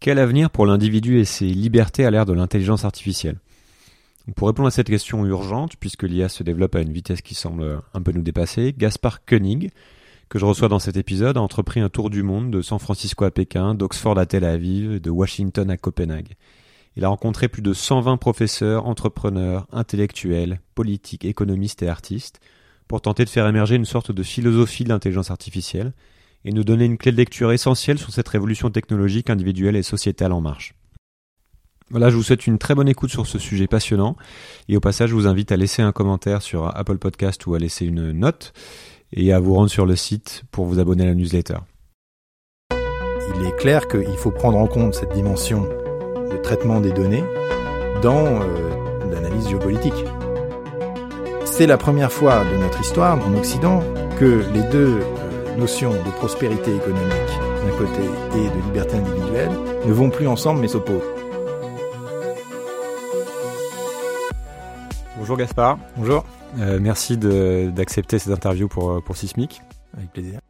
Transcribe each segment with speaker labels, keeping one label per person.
Speaker 1: Quel avenir pour l'individu et ses libertés à l'ère de l'intelligence artificielle? Pour répondre à cette question urgente, puisque l'IA se développe à une vitesse qui semble un peu nous dépasser, Gaspard Koenig, que je reçois dans cet épisode, a entrepris un tour du monde de San Francisco à Pékin, d'Oxford à Tel Aviv, de Washington à Copenhague. Il a rencontré plus de 120 professeurs, entrepreneurs, intellectuels, politiques, économistes et artistes pour tenter de faire émerger une sorte de philosophie de l'intelligence artificielle et nous donner une clé de lecture essentielle sur cette révolution technologique individuelle et sociétale en marche. Voilà, je vous souhaite une très bonne écoute sur ce sujet passionnant et au passage je vous invite à laisser un commentaire sur Apple Podcast ou à laisser une note et à vous rendre sur le site pour vous abonner à la newsletter.
Speaker 2: Il est clair qu'il faut prendre en compte cette dimension de traitement des données dans euh, l'analyse géopolitique. C'est la première fois de notre histoire en Occident que les deux notions de prospérité économique d'un côté et de liberté individuelle ne vont plus ensemble mais s'opposent.
Speaker 1: Bonjour Gaspard.
Speaker 2: Bonjour.
Speaker 1: Euh, merci d'accepter cette interview pour, pour Sismic.
Speaker 2: Avec plaisir.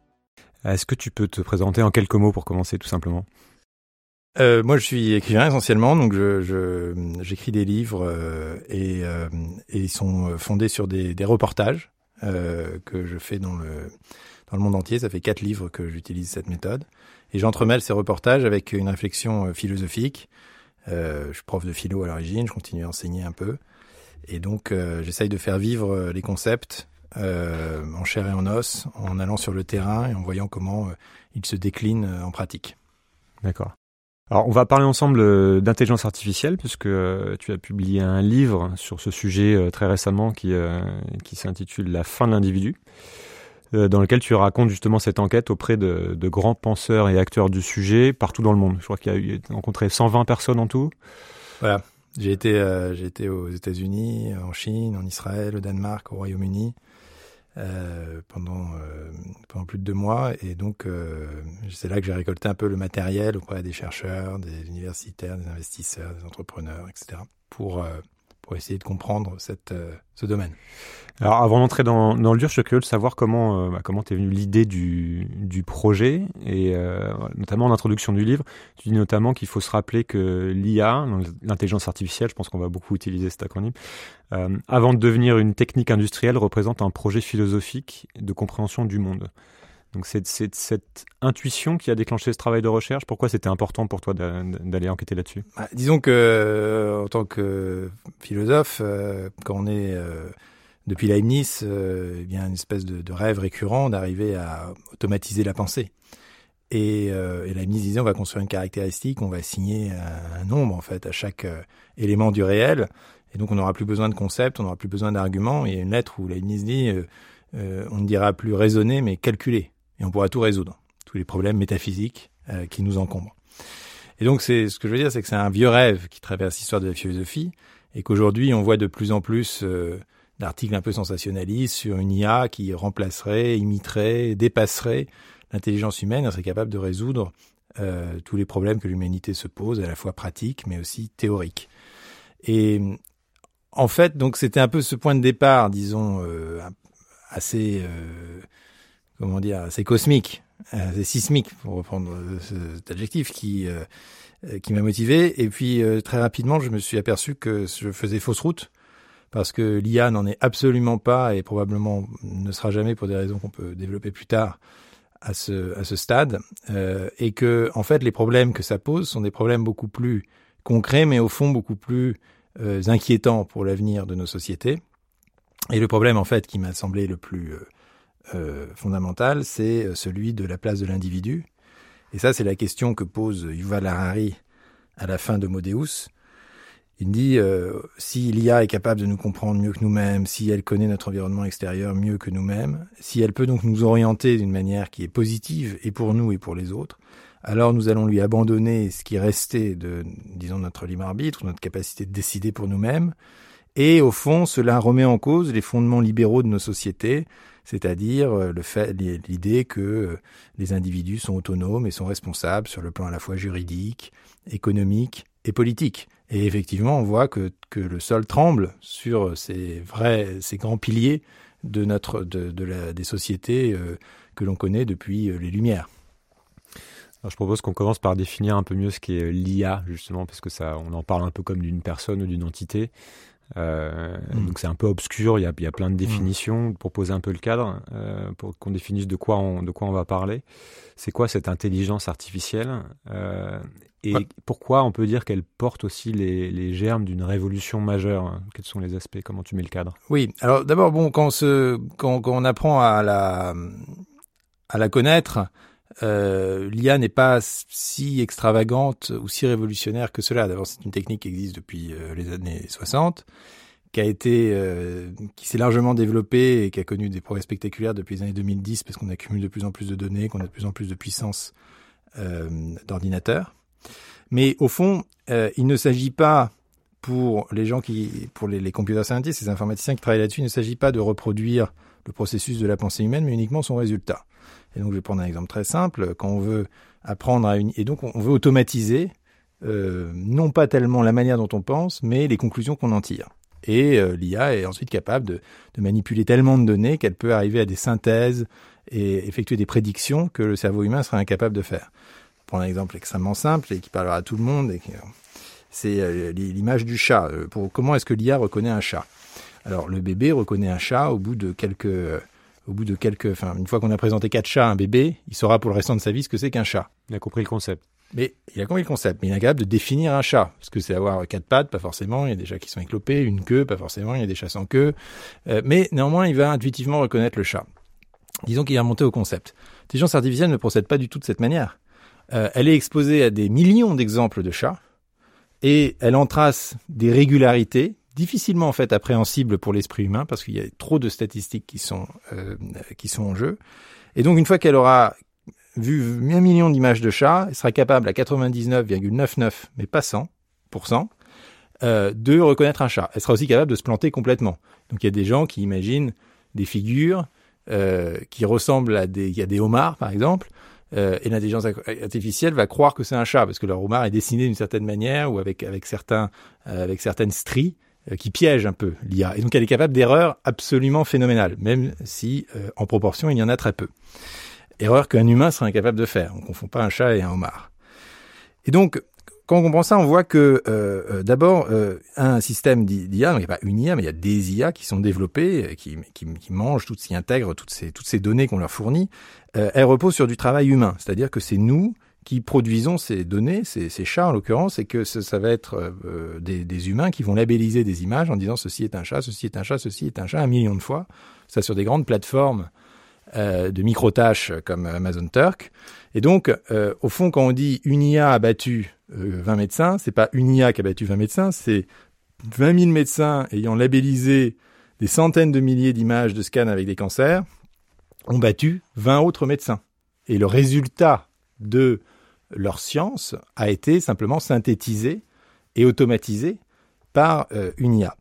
Speaker 1: Est-ce que tu peux te présenter en quelques mots pour commencer tout simplement?
Speaker 2: Euh, moi, je suis écrivain essentiellement, donc je, j'écris des livres euh, et, euh, et, ils sont fondés sur des, des reportages euh, que je fais dans le dans le monde entier. Ça fait quatre livres que j'utilise cette méthode et j'entremêle ces reportages avec une réflexion philosophique. je suis prof de philo à l'origine, je continue à enseigner un peu et donc j'essaye de faire vivre les concepts en chair et en os, en allant sur le terrain et en voyant comment ils se déclinent en pratique.
Speaker 1: D'accord. Alors, on va parler ensemble euh, d'intelligence artificielle, puisque euh, tu as publié un livre sur ce sujet euh, très récemment qui, qui s'intitule La fin de l'individu, dans lequel tu racontes justement cette enquête auprès de, de, grands penseurs et acteurs du sujet partout dans le monde. Je crois qu'il y a eu rencontré 120 personnes en tout.
Speaker 2: Voilà. J'ai été, j'ai été aux États-Unis, en Chine, en Israël, au Danemark, au Royaume-Uni. Euh, pendant euh, pendant plus de deux mois et donc euh, c'est là que j'ai récolté un peu le matériel auprès des chercheurs, des universitaires, des investisseurs, des entrepreneurs, etc. pour pour essayer de comprendre euh, ce domaine.
Speaker 1: Alors avant d'entrer dans, le dur, je suis curieux de savoir comment euh, bah, comment t'es venu l'idée du, projet et euh, notamment en introduction du livre, tu dis notamment qu'il faut se rappeler que l'IA, l'intelligence artificielle, je pense qu'on va beaucoup utiliser cet acronyme, avant de devenir une technique industrielle, représente un projet philosophique de compréhension du monde. Donc c'est cette intuition qui a déclenché ce travail de recherche. Pourquoi c'était important pour toi d'aller enquêter là-dessus?
Speaker 2: Bah, Disons que euh, en tant que philosophe, euh, quand on est euh, depuis Leibniz, il y a une espèce de, rêve récurrent d'arriver à automatiser la pensée. Et, et Leibniz disait on va construire une caractéristique, on va assigner un, un nombre en fait à chaque élément du réel, et donc on n'aura plus besoin de concepts, on n'aura plus besoin d'arguments. Il y a une lettre où Leibniz dit on ne dira plus raisonner mais calculer et on pourra tout résoudre, tous les problèmes métaphysiques euh, qui nous encombrent. Et donc, c'est ce que je veux dire, c'est que c'est un vieux rêve qui traverse l'histoire de la philosophie, et qu'aujourd'hui, on voit de plus en plus euh, d'articles un peu sensationnalistes sur une IA qui remplacerait, imiterait, dépasserait l'intelligence humaine, elle serait capable de résoudre euh, tous les problèmes que l'humanité se pose, à la fois pratiques, mais aussi théoriques. Et en fait, donc, c'était un peu ce point de départ, disons, euh, assez comment dire, c'est cosmique, c'est euh, sismique pour reprendre cet adjectif qui euh, qui m'a motivé. Et puis euh, très rapidement, je me suis aperçu que je faisais fausse route parce que l'IA n'en est absolument pas et probablement ne sera jamais pour des raisons qu'on peut développer plus tard à ce à ce stade et que en fait les problèmes que ça pose sont des problèmes beaucoup plus concrets mais au fond beaucoup plus inquiétants pour l'avenir de nos sociétés. Et le problème en fait qui m'a semblé le plus euh, fondamental, c'est euh, celui de la place de l'individu. Et ça, c'est la question que pose Yuval Harari à la fin de Modéus. Il dit euh, si l'IA est capable de nous comprendre mieux que nous-mêmes, si elle connaît notre environnement extérieur mieux que nous-mêmes, si elle peut donc nous orienter d'une manière qui est positive et pour nous et pour les autres, alors nous allons lui abandonner ce qui restait de, disons, notre libre arbitre, notre capacité de décider pour nous-mêmes. Et au fond, cela remet en cause les fondements libéraux de nos sociétés, c'est-à-dire euh, l'idée que euh, les individus sont autonomes et sont responsables sur le plan à la fois juridique, économique et politique. Et effectivement, on voit que, le sol tremble sur ces vrais, ces grands piliers de notre, des sociétés euh, que l'on connaît depuis les Lumières.
Speaker 1: je propose qu'on commence par définir un peu mieux ce qu'est l'IA, justement, parce que ça, on en parle un peu comme d'une personne ou d'une entité. Euh, mm. Donc c'est un peu obscur, il y a, il y a plein de mm. définitions. Pour poser un peu le cadre, euh, pour qu'on définisse de quoi on, de quoi on va parler. C'est quoi cette intelligence artificielle euh, Et pourquoi on peut dire qu'elle porte aussi les, les germes d'une révolution majeure? Quels sont les aspects? Comment tu mets le cadre?
Speaker 2: Oui, alors d'abord, bon, quand, se, quand, quand on apprend à la, à la connaître, euh, l'IA n'est pas si extravagante ou si révolutionnaire que cela. D'abord, c'est une technique qui existe depuis euh, les années 60, qui a été, euh, qui s'est largement développée et qui a connu des progrès spectaculaires depuis les années 2010 parce qu'on accumule de plus en plus de données, qu'on a de plus en plus de puissance euh, d'ordinateur. Mais au fond, il ne s'agit pas pour les gens qui, pour les, les computer scientists, les informaticiens qui travaillent là-dessus, il ne s'agit pas de reproduire le processus de la pensée humaine, mais uniquement son résultat. Et donc, je vais prendre un exemple très simple. Quand on veut apprendre à une... Et donc, on veut automatiser, euh, non pas tellement la manière dont on pense, mais les conclusions qu'on en tire. Et euh, l'IA est ensuite capable de, de, manipuler tellement de données qu'elle peut arriver à des synthèses et effectuer des prédictions que le cerveau humain serait incapable de faire. Pour un exemple extrêmement simple et qui parlera à tout le monde, c'est euh, l'image du chat. Euh, pour, comment est-ce que l'IA reconnaît un chat? Alors, le bébé reconnaît un chat au bout de quelques au bout de quelques, enfin, une fois qu'on a présenté quatre chats à un bébé, il saura pour le restant de sa vie ce que c'est qu'un chat.
Speaker 1: Il a compris le concept.
Speaker 2: Mais il a compris le concept, mais il est incapable de définir un chat. Parce que c'est avoir quatre pattes, pas forcément, il y a des chats qui sont éclopés, une queue, pas forcément, il y a des chats sans queue. Euh, mais néanmoins, il va intuitivement reconnaître le chat. Disons qu'il est remonté au concept. L'intelligence artificielle ne procède pas du tout de cette manière. Euh, elle est exposée à des millions d'exemples de chats, et elle en trace des régularités difficilement en fait appréhensible pour l'esprit humain parce qu'il y a trop de statistiques qui sont euh, qui sont en jeu. Et donc une fois qu'elle aura vu un million d'images de chats, elle sera capable à 99,99 mais pas 100% euh, de reconnaître un chat. Elle sera aussi capable de se planter complètement. Donc il y a des gens qui imaginent des figures euh, qui ressemblent à des, il y a des homards par exemple, euh, et l'intelligence artificielle va croire que c'est un chat parce que le homard est dessiné d'une certaine manière ou avec avec certains euh, avec certaines stries qui piège un peu l'IA. Et donc elle est capable d'erreurs absolument phénoménales, même si euh, en proportion il y en a très peu. Erreurs qu'un humain serait incapable de faire. On ne confond pas un chat et un homard. Et donc, quand on comprend ça, on voit que euh, d'abord, un système d'IA, il n'y a pas une IA, mais il y a des IA qui sont développées, qui, qui, qui mangent, toutes, qui intègrent toutes ces, toutes ces données qu'on leur fournit. elles reposent sur du travail humain, c'est-à-dire que c'est nous qui produisons ces données, ces, ces chats en l'occurrence, et que ça, ça va être euh, des, des, humains qui vont labelliser des images en disant ceci est un chat, ceci est un chat, ceci est un chat, un million de fois. Ça sur des grandes plateformes euh, de micro-tâches comme Amazon Turk. Et donc, euh, au fond, quand on dit une IA a battu 20 médecins, c'est pas une IA qui a battu 20 médecins, c'est 20 000 médecins ayant labellisé des centaines de milliers d'images de scans avec des cancers ont battu 20 autres médecins. Et le résultat de leur science a été simplement synthétisée et automatisée par euh, une IA.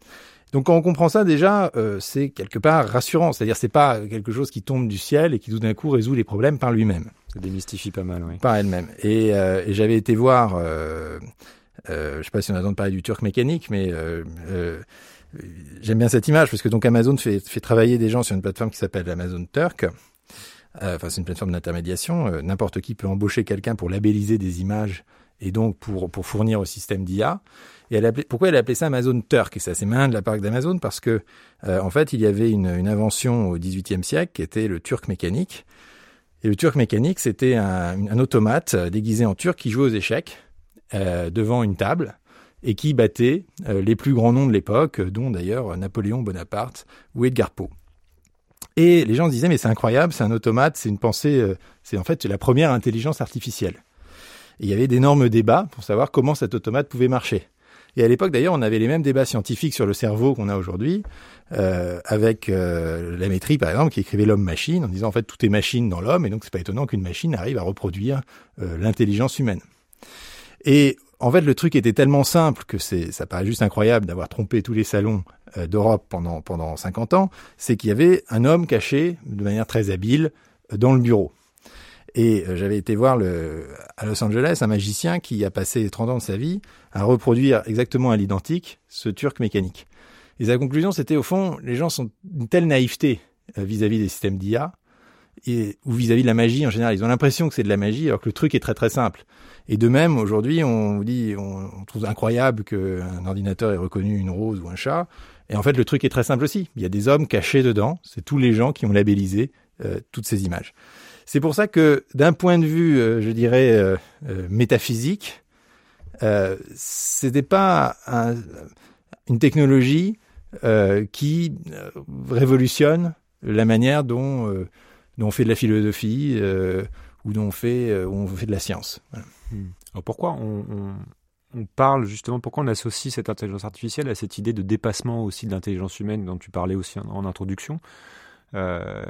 Speaker 2: Donc quand on comprend ça déjà, euh, c'est quelque part rassurant. C'est-à-dire c'est pas quelque chose qui tombe du ciel et qui tout d'un coup résout les problèmes par lui-même.
Speaker 1: Ça démystifie pas mal, oui.
Speaker 2: Par elle-même. Et, euh, et j'avais été voir, euh, euh, je sais pas si on a de parler du turc mécanique, mais j'aime bien cette image parce que donc Amazon fait, fait travailler des gens sur une plateforme qui s'appelle Amazon Turk. Euh, enfin, c'est une plateforme d'intermédiation. Euh, n'importe qui peut embaucher quelqu'un pour labelliser des images et donc pour, pour fournir au système d'IA. Et elle appelé, pourquoi elle a appelé ça Amazon Turk? Et c'est assez malin de la part d'Amazon parce que, euh, en fait, il y avait une, une invention au XVIIIe siècle qui était le turc mécanique. Et le turc mécanique, c'était un, un, automate déguisé en turc qui jouait aux échecs euh, devant une table et qui battait les plus grands noms de l'époque, dont d'ailleurs Napoléon Bonaparte ou Edgar Poe. Et les gens se disaient, mais c'est incroyable, c'est un automate, c'est une pensée, euh, c'est en fait la première intelligence artificielle. Et il y avait d'énormes débats pour savoir comment cet automate pouvait marcher. Et à l'époque, d'ailleurs, on avait les mêmes débats scientifiques sur le cerveau qu'on a aujourd'hui, euh, avec euh, la métrie, par exemple, qui écrivait l'homme-machine, en disant, en fait, tout est machine dans l'homme, et donc c'est pas étonnant qu'une machine arrive à reproduire euh, l'intelligence humaine. Et en fait, le truc était tellement simple que c'est, ça paraît juste incroyable d'avoir trompé tous les salons euh, d'Europe pendant, pendant 50 ans, c'est qu'il y avait un homme caché de manière très habile euh, dans le bureau. Et euh, j'avais été voir le, à Los Angeles un magicien qui a passé 30 ans de sa vie à reproduire exactement à l'identique ce turc mécanique. Et sa conclusion, c'était au fond, les gens sont une telle naïveté vis-à-vis des systèmes d'IA ou vis-à-vis de la magie en général. Ils ont l'impression que c'est de la magie alors que le truc est très très simple. Et de même, aujourd'hui, on dit, on, trouve incroyable qu'un ordinateur ait reconnu une rose ou un chat. Et en fait, le truc est très simple aussi. Il y a des hommes cachés dedans. C'est tous les gens qui ont labellisé euh, toutes ces images. C'est pour ça que, d'un point de vue, euh, je dirais, euh, métaphysique, euh, c'était pas un, une technologie qui révolutionne la manière dont, on fait de la philosophie ou dont on fait, on fait de la science.
Speaker 1: Hmm. Alors pourquoi on, on, on, parle justement, pourquoi on associe cette intelligence artificielle à cette idée de dépassement aussi de l'intelligence humaine dont tu parlais aussi en, en introduction euh,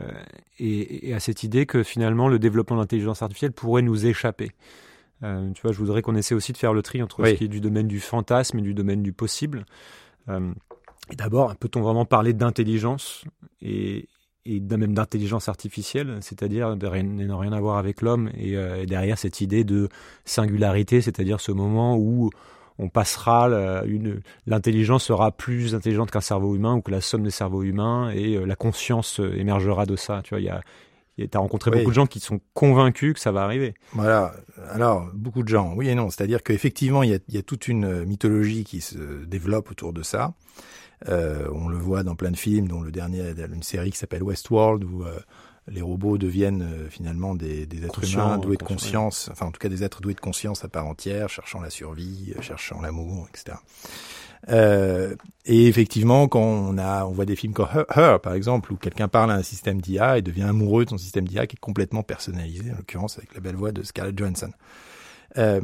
Speaker 1: et, et, à cette idée que finalement le développement de l'intelligence artificielle pourrait nous échapper? Euh, tu vois, je voudrais qu'on essaie aussi de faire le tri entre oui. ce qui est du domaine du fantasme et du domaine du possible. Euh, D'abord, peut-on vraiment parler d'intelligence et, et même d'intelligence artificielle, c'est-à-dire n'ayant rien à voir avec l'homme, et, euh, et, derrière cette idée de singularité, c'est-à-dire ce moment où on passera, l'intelligence sera plus intelligente qu'un cerveau humain ou que la somme des cerveaux humains, et euh, la conscience euh, émergera de ça. Tu vois, il y a, tu as rencontré oui. beaucoup de gens qui sont convaincus que ça va arriver.
Speaker 2: Voilà. Alors, beaucoup de gens, oui et non. C'est-à-dire qu'effectivement, il, il y, a, toute une mythologie qui se développe autour de ça. Euh, on le voit dans plein de films, dont le dernier, une série qui s'appelle Westworld, où euh, les robots deviennent euh, finalement des, des êtres Conscient, humains doués de conscience, enfin en tout cas des êtres doués de conscience à part entière, cherchant la survie, euh, cherchant l'amour, etc. Euh, et effectivement, quand on a, on voit des films comme Her, Her par exemple, où quelqu'un parle à un système d'IA et devient amoureux de son système d'IA qui est complètement personnalisé, en l'occurrence avec la belle voix de Scarlett Johansson. Euh,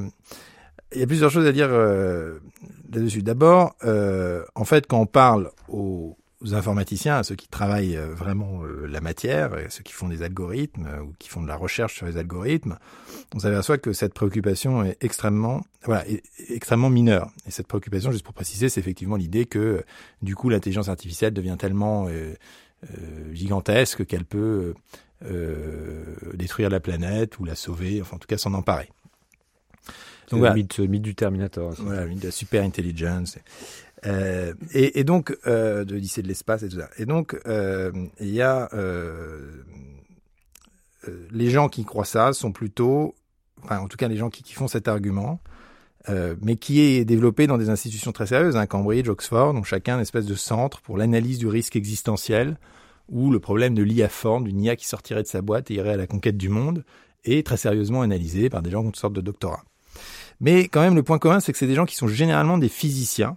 Speaker 2: il y a plusieurs choses à dire euh, là-dessus. D'abord, euh, en fait, quand on parle aux, informaticiens, à ceux qui travaillent euh, vraiment euh, la matière, à ceux qui font des algorithmes ou qui font de la recherche sur les algorithmes, on s'aperçoit que cette préoccupation est extrêmement, voilà, est extrêmement mineure. Et cette préoccupation, juste pour préciser, c'est effectivement l'idée que du coup l'intelligence artificielle devient tellement euh, gigantesque qu'elle peut détruire la planète ou la sauver, enfin en tout cas s'en emparer.
Speaker 1: Donc, voilà. mythe, mythe du Terminator.
Speaker 2: Aussi. Voilà, mythe de la super intelligence. Euh, et, et, donc, euh, de lycée de l'espace et tout ça. Et donc, euh, il y a les gens qui croient ça sont plutôt, enfin, en tout cas, les gens qui, qui font cet argument, mais qui est développé dans des institutions très sérieuses, hein, Cambridge, Oxford, donc chacun une espèce de centre pour l'analyse du risque existentiel, où le problème de l'IA forme, d'une IA qui sortirait de sa boîte et irait à la conquête du monde, est très sérieusement analysé par des gens qui ont toutes sortes de doctorats. Mais quand même, le point commun, c'est que c'est des gens qui sont généralement des physiciens,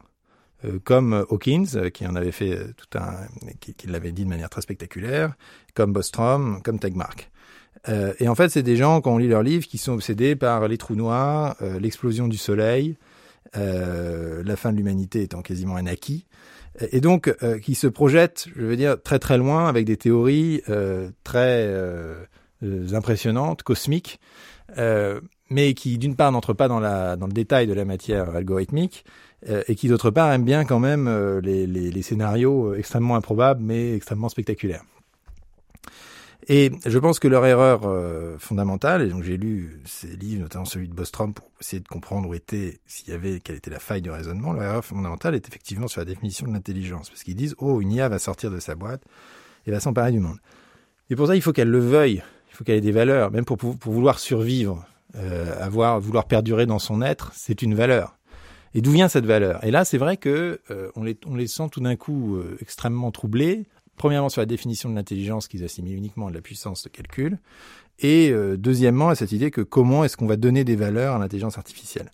Speaker 2: euh, comme Hawkins, euh, qui en avait fait euh, tout un, qui, qui l'avait dit de manière très spectaculaire, comme Bostrom, comme Tegmark. Euh, et en fait, c'est des gens, quand on lit leurs livres, qui sont obsédés par les trous noirs, euh, l'explosion du soleil, euh, la fin de l'humanité étant quasiment un acquis, et donc qui se projettent, je veux dire, très très loin avec des théories très impressionnantes, cosmiques, mais qui d'une part n'entre pas dans, la, dans le détail de la matière algorithmique, euh, et qui d'autre part aime bien quand même euh, les, les, les, scénarios extrêmement improbables mais extrêmement spectaculaires. Et je pense que leur erreur euh, fondamentale, et donc j'ai lu ces livres, notamment celui de Bostrom, pour essayer de comprendre où était, s'il y avait, quelle était la faille du raisonnement, leur erreur fondamentale est effectivement sur la définition de l'intelligence, parce qu'ils disent, oh, une IA va sortir de sa boîte et va s'emparer du monde. Et pour ça, il faut qu'elle le veuille, il faut qu'elle ait des valeurs, même pour, pour vouloir survivre, euh, avoir, vouloir perdurer dans son être, c'est une valeur. Et d'où vient cette valeur? Et là, c'est vrai que euh, on, les, on les sent tout d'un coup euh, extrêmement troublés. Premièrement, sur la définition de l'intelligence qu'ils assimilent uniquement à la puissance de calcul. Et euh, deuxièmement, à cette idée que comment est-ce qu'on va donner des valeurs à l'intelligence artificielle?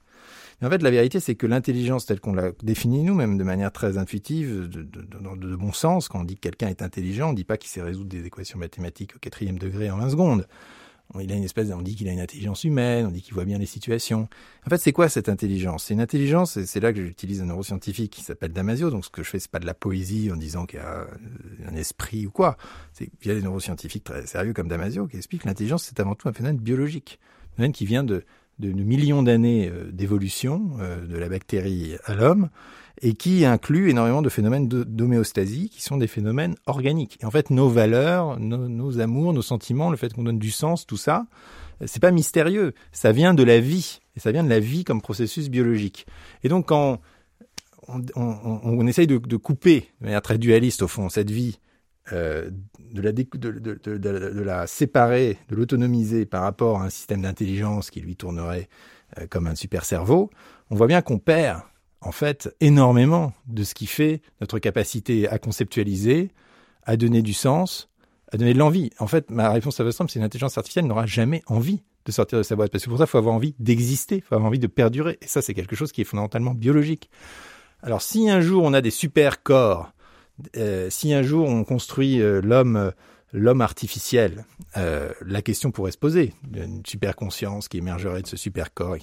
Speaker 2: Mais en fait, la vérité, c'est que l'intelligence telle qu'on l'a définie nous-mêmes de manière très intuitive, de, de, de, de, bon sens, quand on dit que quelqu'un est intelligent, on ne dit pas qu'il sait résoudre des équations mathématiques au quatrième degré en 20 secondes il a une espèce, on dit qu'il a une intelligence humaine, on dit qu'il voit bien les situations. En fait, c'est quoi cette intelligence? C'est une intelligence, et c'est là que j'utilise un neuroscientifique qui s'appelle Damasio. Donc, ce que je fais, c'est pas de la poésie en disant qu'il y a un esprit ou quoi. C'est il y a des neuroscientifiques très sérieux comme Damasio qui expliquent que l'intelligence, c'est avant tout un phénomène biologique, un phénomène qui vient de, de, de millions d'années euh, d'évolution euh, de la bactérie à l'homme et qui inclut énormément de phénomènes d'homéostasie qui sont des phénomènes organiques. Et en fait, nos valeurs, nos, amours, nos sentiments, le fait qu'on donne du sens, tout ça, c'est pas mystérieux. Ça vient de la vie. Et ça vient de la vie comme processus biologique. Et donc, quand on, essaye de, couper de manière très dualiste, au fond, cette vie euh, de, la séparer, de l'autonomiser par rapport à un système d'intelligence qui lui tournerait euh, comme un super cerveau, on voit bien qu'on perd en fait énormément de ce qui fait notre capacité à conceptualiser, à donner du sens, à donner de l'envie. En fait, ma réponse à votre simple, c'est l'intelligence artificielle n'aura jamais envie de sortir de sa boîte. Parce que pour ça, il faut avoir envie d'exister, il faut avoir envie de perdurer. Et ça, c'est quelque chose qui est fondamentalement biologique. Alors, si un jour on a des super corps, euh, si un jour on construit euh, l'homme l'homme artificiel, euh, la question pourrait se poser, une super conscience qui émergerait de ce super corps.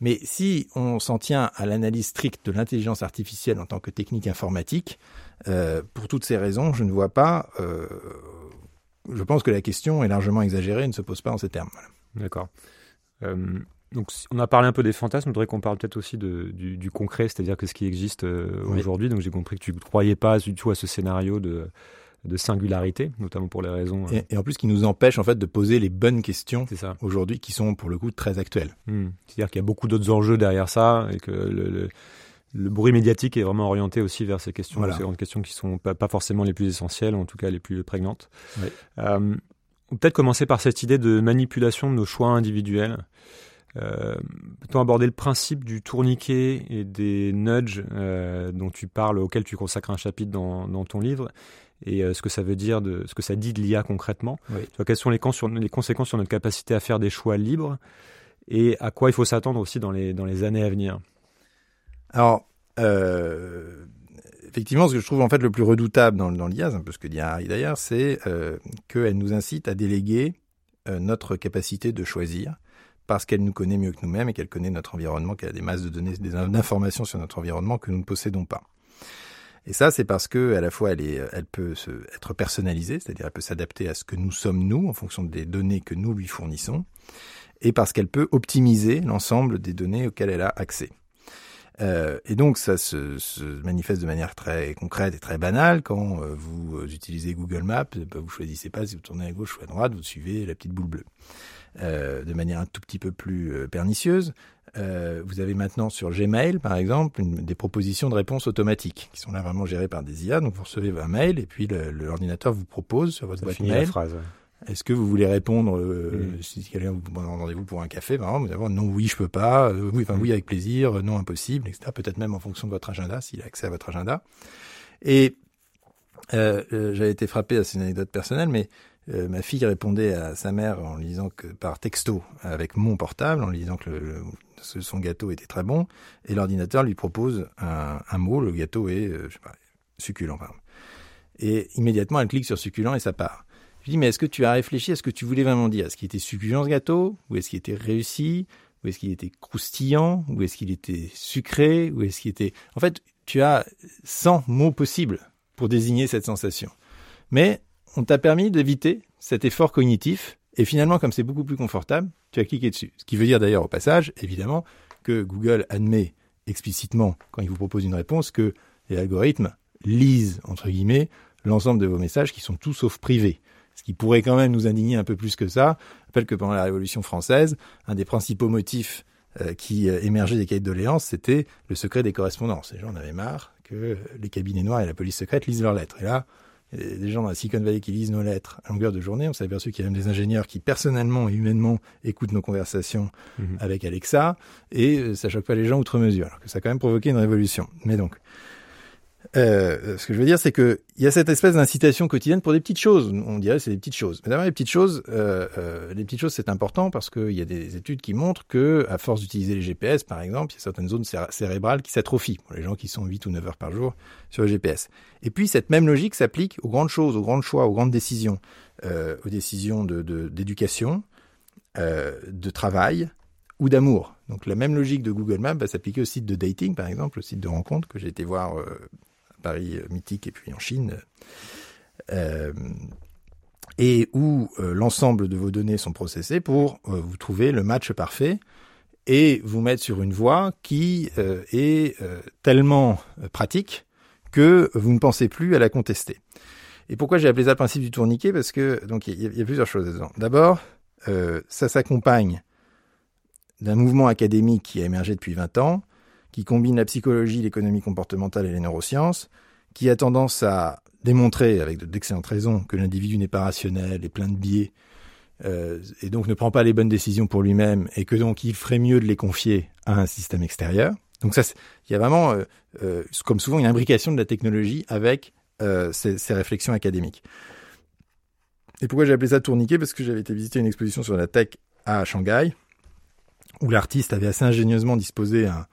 Speaker 2: Mais si on s'en tient à l'analyse stricte de l'intelligence artificielle en tant que technique informatique, euh, pour toutes ces raisons, je ne vois pas. Euh, je pense que la question est largement exagérée et ne se pose pas en ces termes.
Speaker 1: D'accord. Donc, on a parlé un peu des fantasmes. Je voudrais qu'on parle peut-être aussi de, du, du, concret, c'est-à-dire que ce qui existe euh, aujourd'hui. Donc, j'ai compris que tu ne croyais pas du tout à ce scénario de de singularité, notamment pour les raisons.
Speaker 2: Euh, et, en plus, qui nous empêche en fait de poser les bonnes questions aujourd'hui, qui sont pour le coup très actuelles.
Speaker 1: Hmm. C'est-à-dire qu'il y a beaucoup d'autres enjeux derrière ça et que le, le, bruit médiatique est vraiment orienté aussi vers ces questions, ces grandes questions qui sont pas, pas, forcément les plus essentielles, en tout cas les plus prégnantes. Euh, on peut-être commencer par cette idée de manipulation de nos choix individuels. Euh, Peut-on aborder le principe du tourniquet et des nudges euh, dont tu parles, auquel tu consacres un chapitre dans, dans ton livre? Et euh, ce que ça veut dire, de, ce que ça dit de l'IA concrètement. quelles sont les, les, conséquences sur notre capacité à faire des choix libres et à quoi il faut s'attendre aussi dans les, dans les années à venir?
Speaker 2: Alors, euh, effectivement, ce que je trouve en fait le plus redoutable dans, dans l'IA, c'est un peu ce que dit Harry d'ailleurs, c'est euh, qu'elle nous incite à déléguer euh, notre capacité de choisir parce qu'elle nous connaît mieux que nous-mêmes et qu'elle connaît notre environnement, qu'elle a des masses de données, des informations sur notre environnement que nous ne possédons pas. Et ça, c'est parce que à la fois elle est, elle peut se, être personnalisée, c'est-à-dire elle peut s'adapter à ce que nous sommes nous en fonction des données que nous lui fournissons, et parce qu'elle peut optimiser l'ensemble des données auxquelles elle a accès. Euh, et donc ça se, se, manifeste de manière très concrète et très banale quand euh, vous utilisez Google Maps, bah, vous choisissez pas si vous tournez à gauche ou à droite, vous suivez la petite boule bleue. Euh, de manière un tout petit peu plus euh, pernicieuse, euh, vous avez maintenant sur Gmail, par exemple, une, des propositions de réponse automatiques qui sont là vraiment gérées par des IA. Donc vous recevez un mail et puis l'ordinateur vous propose sur votre boîte mail. Est-ce que vous voulez répondre euh, mm. si quelqu'un vous demande rendez-vous pour un café Par exemple, vous non, oui, je peux pas. Euh, oui, enfin oui, avec plaisir. Non, impossible, etc. Peut-être même en fonction de votre agenda, s'il a accès à votre agenda. Et euh, j'avais été frappé à cette anecdote personnelle, mais ma fille répondait à sa mère en lisant que par texto avec mon portable, en lisant que son gâteau était très bon, et l'ordinateur lui propose un, mot, le gâteau est, euh, je sais pas, succulent, par exemple. Et immédiatement, elle clique sur succulent et ça part. Je dis, mais est-ce que tu as réfléchi à ce que tu voulais vraiment dire Est-ce qu'il était succulent ce gâteau Ou est-ce qu'il était réussi Ou est-ce qu'il était croustillant Ou est-ce qu'il était sucré Ou est-ce qu'il était... En fait, tu as 100 mots possibles pour désigner cette sensation. Mais on t'a permis d'éviter cet effort cognitif et finalement, comme c'est beaucoup plus confortable, tu as cliqué dessus. Ce qui veut dire d'ailleurs au passage, évidemment, que Google admet explicitement, quand il vous propose une réponse, que les algorithmes lisent, entre guillemets, l'ensemble de vos messages qui sont tout sauf privés. Ce qui pourrait quand même nous indigner un peu plus que ça. Je rappelle que pendant la Révolution française, un des principaux motifs euh, qui euh, émergeait des cahiers de doléances, c'était le secret des correspondances. Les gens en avaient marre que les cabinets noirs et la police secrète lisent leurs lettres. Et là, des gens dans la Silicon Valley qui lisent nos lettres à longueur de journée. On s'est aperçu qu'il y a même des ingénieurs qui personnellement et humainement écoutent nos conversations mhm. avec Alexa et euh, ça choque pas les gens outre mesure, alors que ça a quand même provoqué une révolution. Mais donc, euh, ce que je veux dire, c'est que il y a cette espèce d'incitation quotidienne pour des petites choses. On dirait c'est des petites choses. Mais d'abord, les petites choses, euh, euh, les petites choses, c'est important parce qu'il y a des études qui montrent que, à force d'utiliser les GPS, par exemple, il y a certaines zones cérébrales qui s'atrophient les gens qui sont 8 ou 9 heures par jour sur le GPS. Et puis, cette même logique s'applique aux grandes choses, aux grandes choix, aux grandes décisions, euh, aux décisions de d'éducation, euh, de travail ou d'amour. Donc, la même logique de Google Maps va s'appliquer au site de dating, par exemple, au site de rencontre que j'ai été voir euh, Paris euh, mythique et puis en Chine, euh, et où euh, l'ensemble de vos données sont processées pour vous trouver le match parfait et vous mettre sur une voie qui est tellement pratique que vous ne pensez plus à la contester. Et pourquoi j'ai appelé ça le principe du tourniquet? Parce que donc il y, a plusieurs choses dedans. D'abord, ça s'accompagne d'un mouvement académique qui a émergé depuis 20 ans, qui combine la psychologie, l'économie comportementale et les neurosciences, qui a tendance à démontré avec d'excellentes raisons que l'individu n'est pas rationnel et plein de biais, euh, et donc ne prend pas les bonnes décisions pour lui-même, et que donc il ferait mieux de les confier à un système extérieur. Donc ça, il y a vraiment, euh, euh, comme souvent, une imbrication de la technologie avec ces, ces, réflexions académiques. Et pourquoi j'ai appelé ça tourniquet? Parce que j'avais été visiter une exposition sur la tech à Shanghai, où l'artiste avait assez ingénieusement disposé un,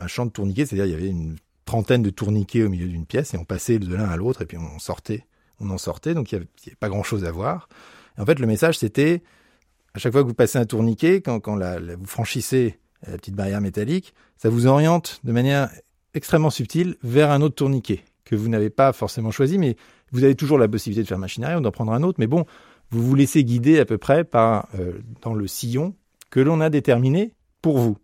Speaker 2: un champ de tourniquets, c'est-à-dire il y avait une trentaine de tourniquets au milieu d'une pièce, et on passait de l'un à l'autre, et puis on sortait, on en sortait, donc il n'y avait, pas grand-chose à voir. En fait, le message, c'était, à chaque fois que vous passez un tourniquet, quand, vous franchissez la petite barrière métallique, ça vous oriente de manière extrêmement subtile vers un autre tourniquet que vous n'avez pas forcément choisi, mais vous avez toujours la possibilité de faire machine arrière ou d'en prendre un autre. Mais bon, vous vous laissez guider à peu près par euh, dans le sillon que l'on a déterminé pour vous.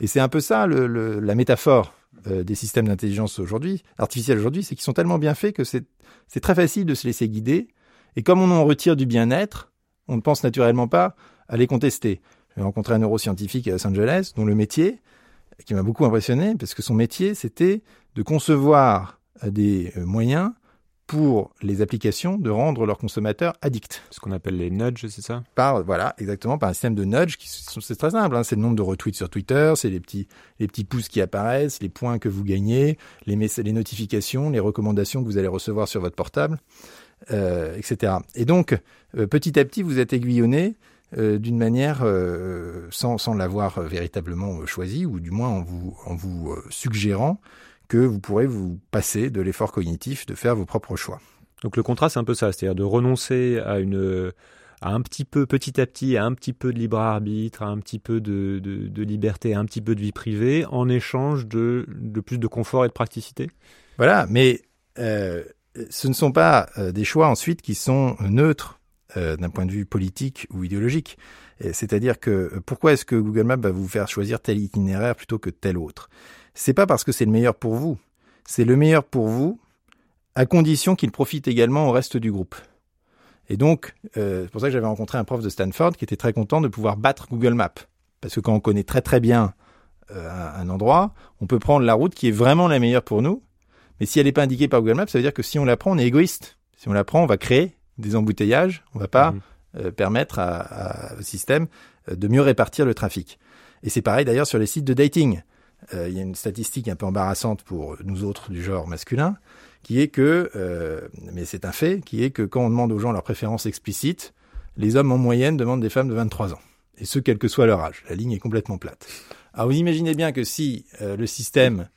Speaker 2: Et c'est un peu ça la métaphore euh, des systèmes d'intelligence aujourd'hui, artificielle aujourd'hui, c'est qu'ils sont tellement bien faits que c'est très facile de se laisser guider. Et comme on en retire du bien-être, on ne pense naturellement pas à les contester. J'ai rencontré un neuroscientifique à Los Angeles dont le métier, qui m'a beaucoup impressionné, parce que son métier, c'était de concevoir des moyens pour les applications de rendre leurs consommateurs addicts.
Speaker 1: Ce qu'on appelle les nudges, c'est ça?
Speaker 2: Par voilà, exactement, par un système de nudges qui sont c'est très simple. Hein, c'est le nombre de retweets sur Twitter, c'est les petits les petits pouces qui apparaissent, les points que vous gagnez, les les notifications, les recommandations que vous allez recevoir sur votre portable, euh, etc. Et donc euh, petit à petit, vous êtes aiguillonné euh, d'une manière euh, sans, sans l'avoir véritablement choisi, ou du moins en vous, en vous euh, suggérant que vous pourrez vous passer de l'effort cognitif de faire vos propres choix.
Speaker 1: Donc le contrat, c'est un peu ça, c'est-à-dire de renoncer à une à un petit peu, petit à petit, à un petit peu de libre arbitre, à un petit peu de, de, de liberté, à un petit peu de vie privée, en échange de, de plus de confort et de praticité.
Speaker 2: Voilà, mais euh, ce ne sont pas euh, des choix ensuite qui sont neutres euh, d'un point de vue politique ou idéologique. C'est-à-dire que pourquoi est-ce que Google Maps va vous faire choisir tel itinéraire plutôt que tel autre? C'est pas parce que c'est le meilleur pour vous. C'est le meilleur pour vous à condition qu'il profite également au reste du groupe. Et donc, euh, c'est pour ça que j'avais rencontré un prof de Stanford qui était très content de pouvoir battre Google Maps. Parce que quand on connaît très très bien euh, un endroit, on peut prendre la route qui est vraiment la meilleure pour nous. Mais si elle n'est pas indiquée par Google Maps, ça veut dire que si on la prend, on est égoïste. Si on la prend, on va créer des embouteillages, on va pas mmh. euh, permettre à, à, au système de mieux répartir le trafic. Et c'est pareil d'ailleurs sur les sites de dating. Euh, il y a une statistique un peu embarrassante pour nous autres du genre masculin, qui est que, euh, mais c'est un fait, qui est que quand on demande aux gens leurs préférences explicites, les hommes en moyenne demandent des femmes de 23 ans. Et ce, quel que soit leur âge. La ligne est complètement plate. Alors vous imaginez bien que si euh, le système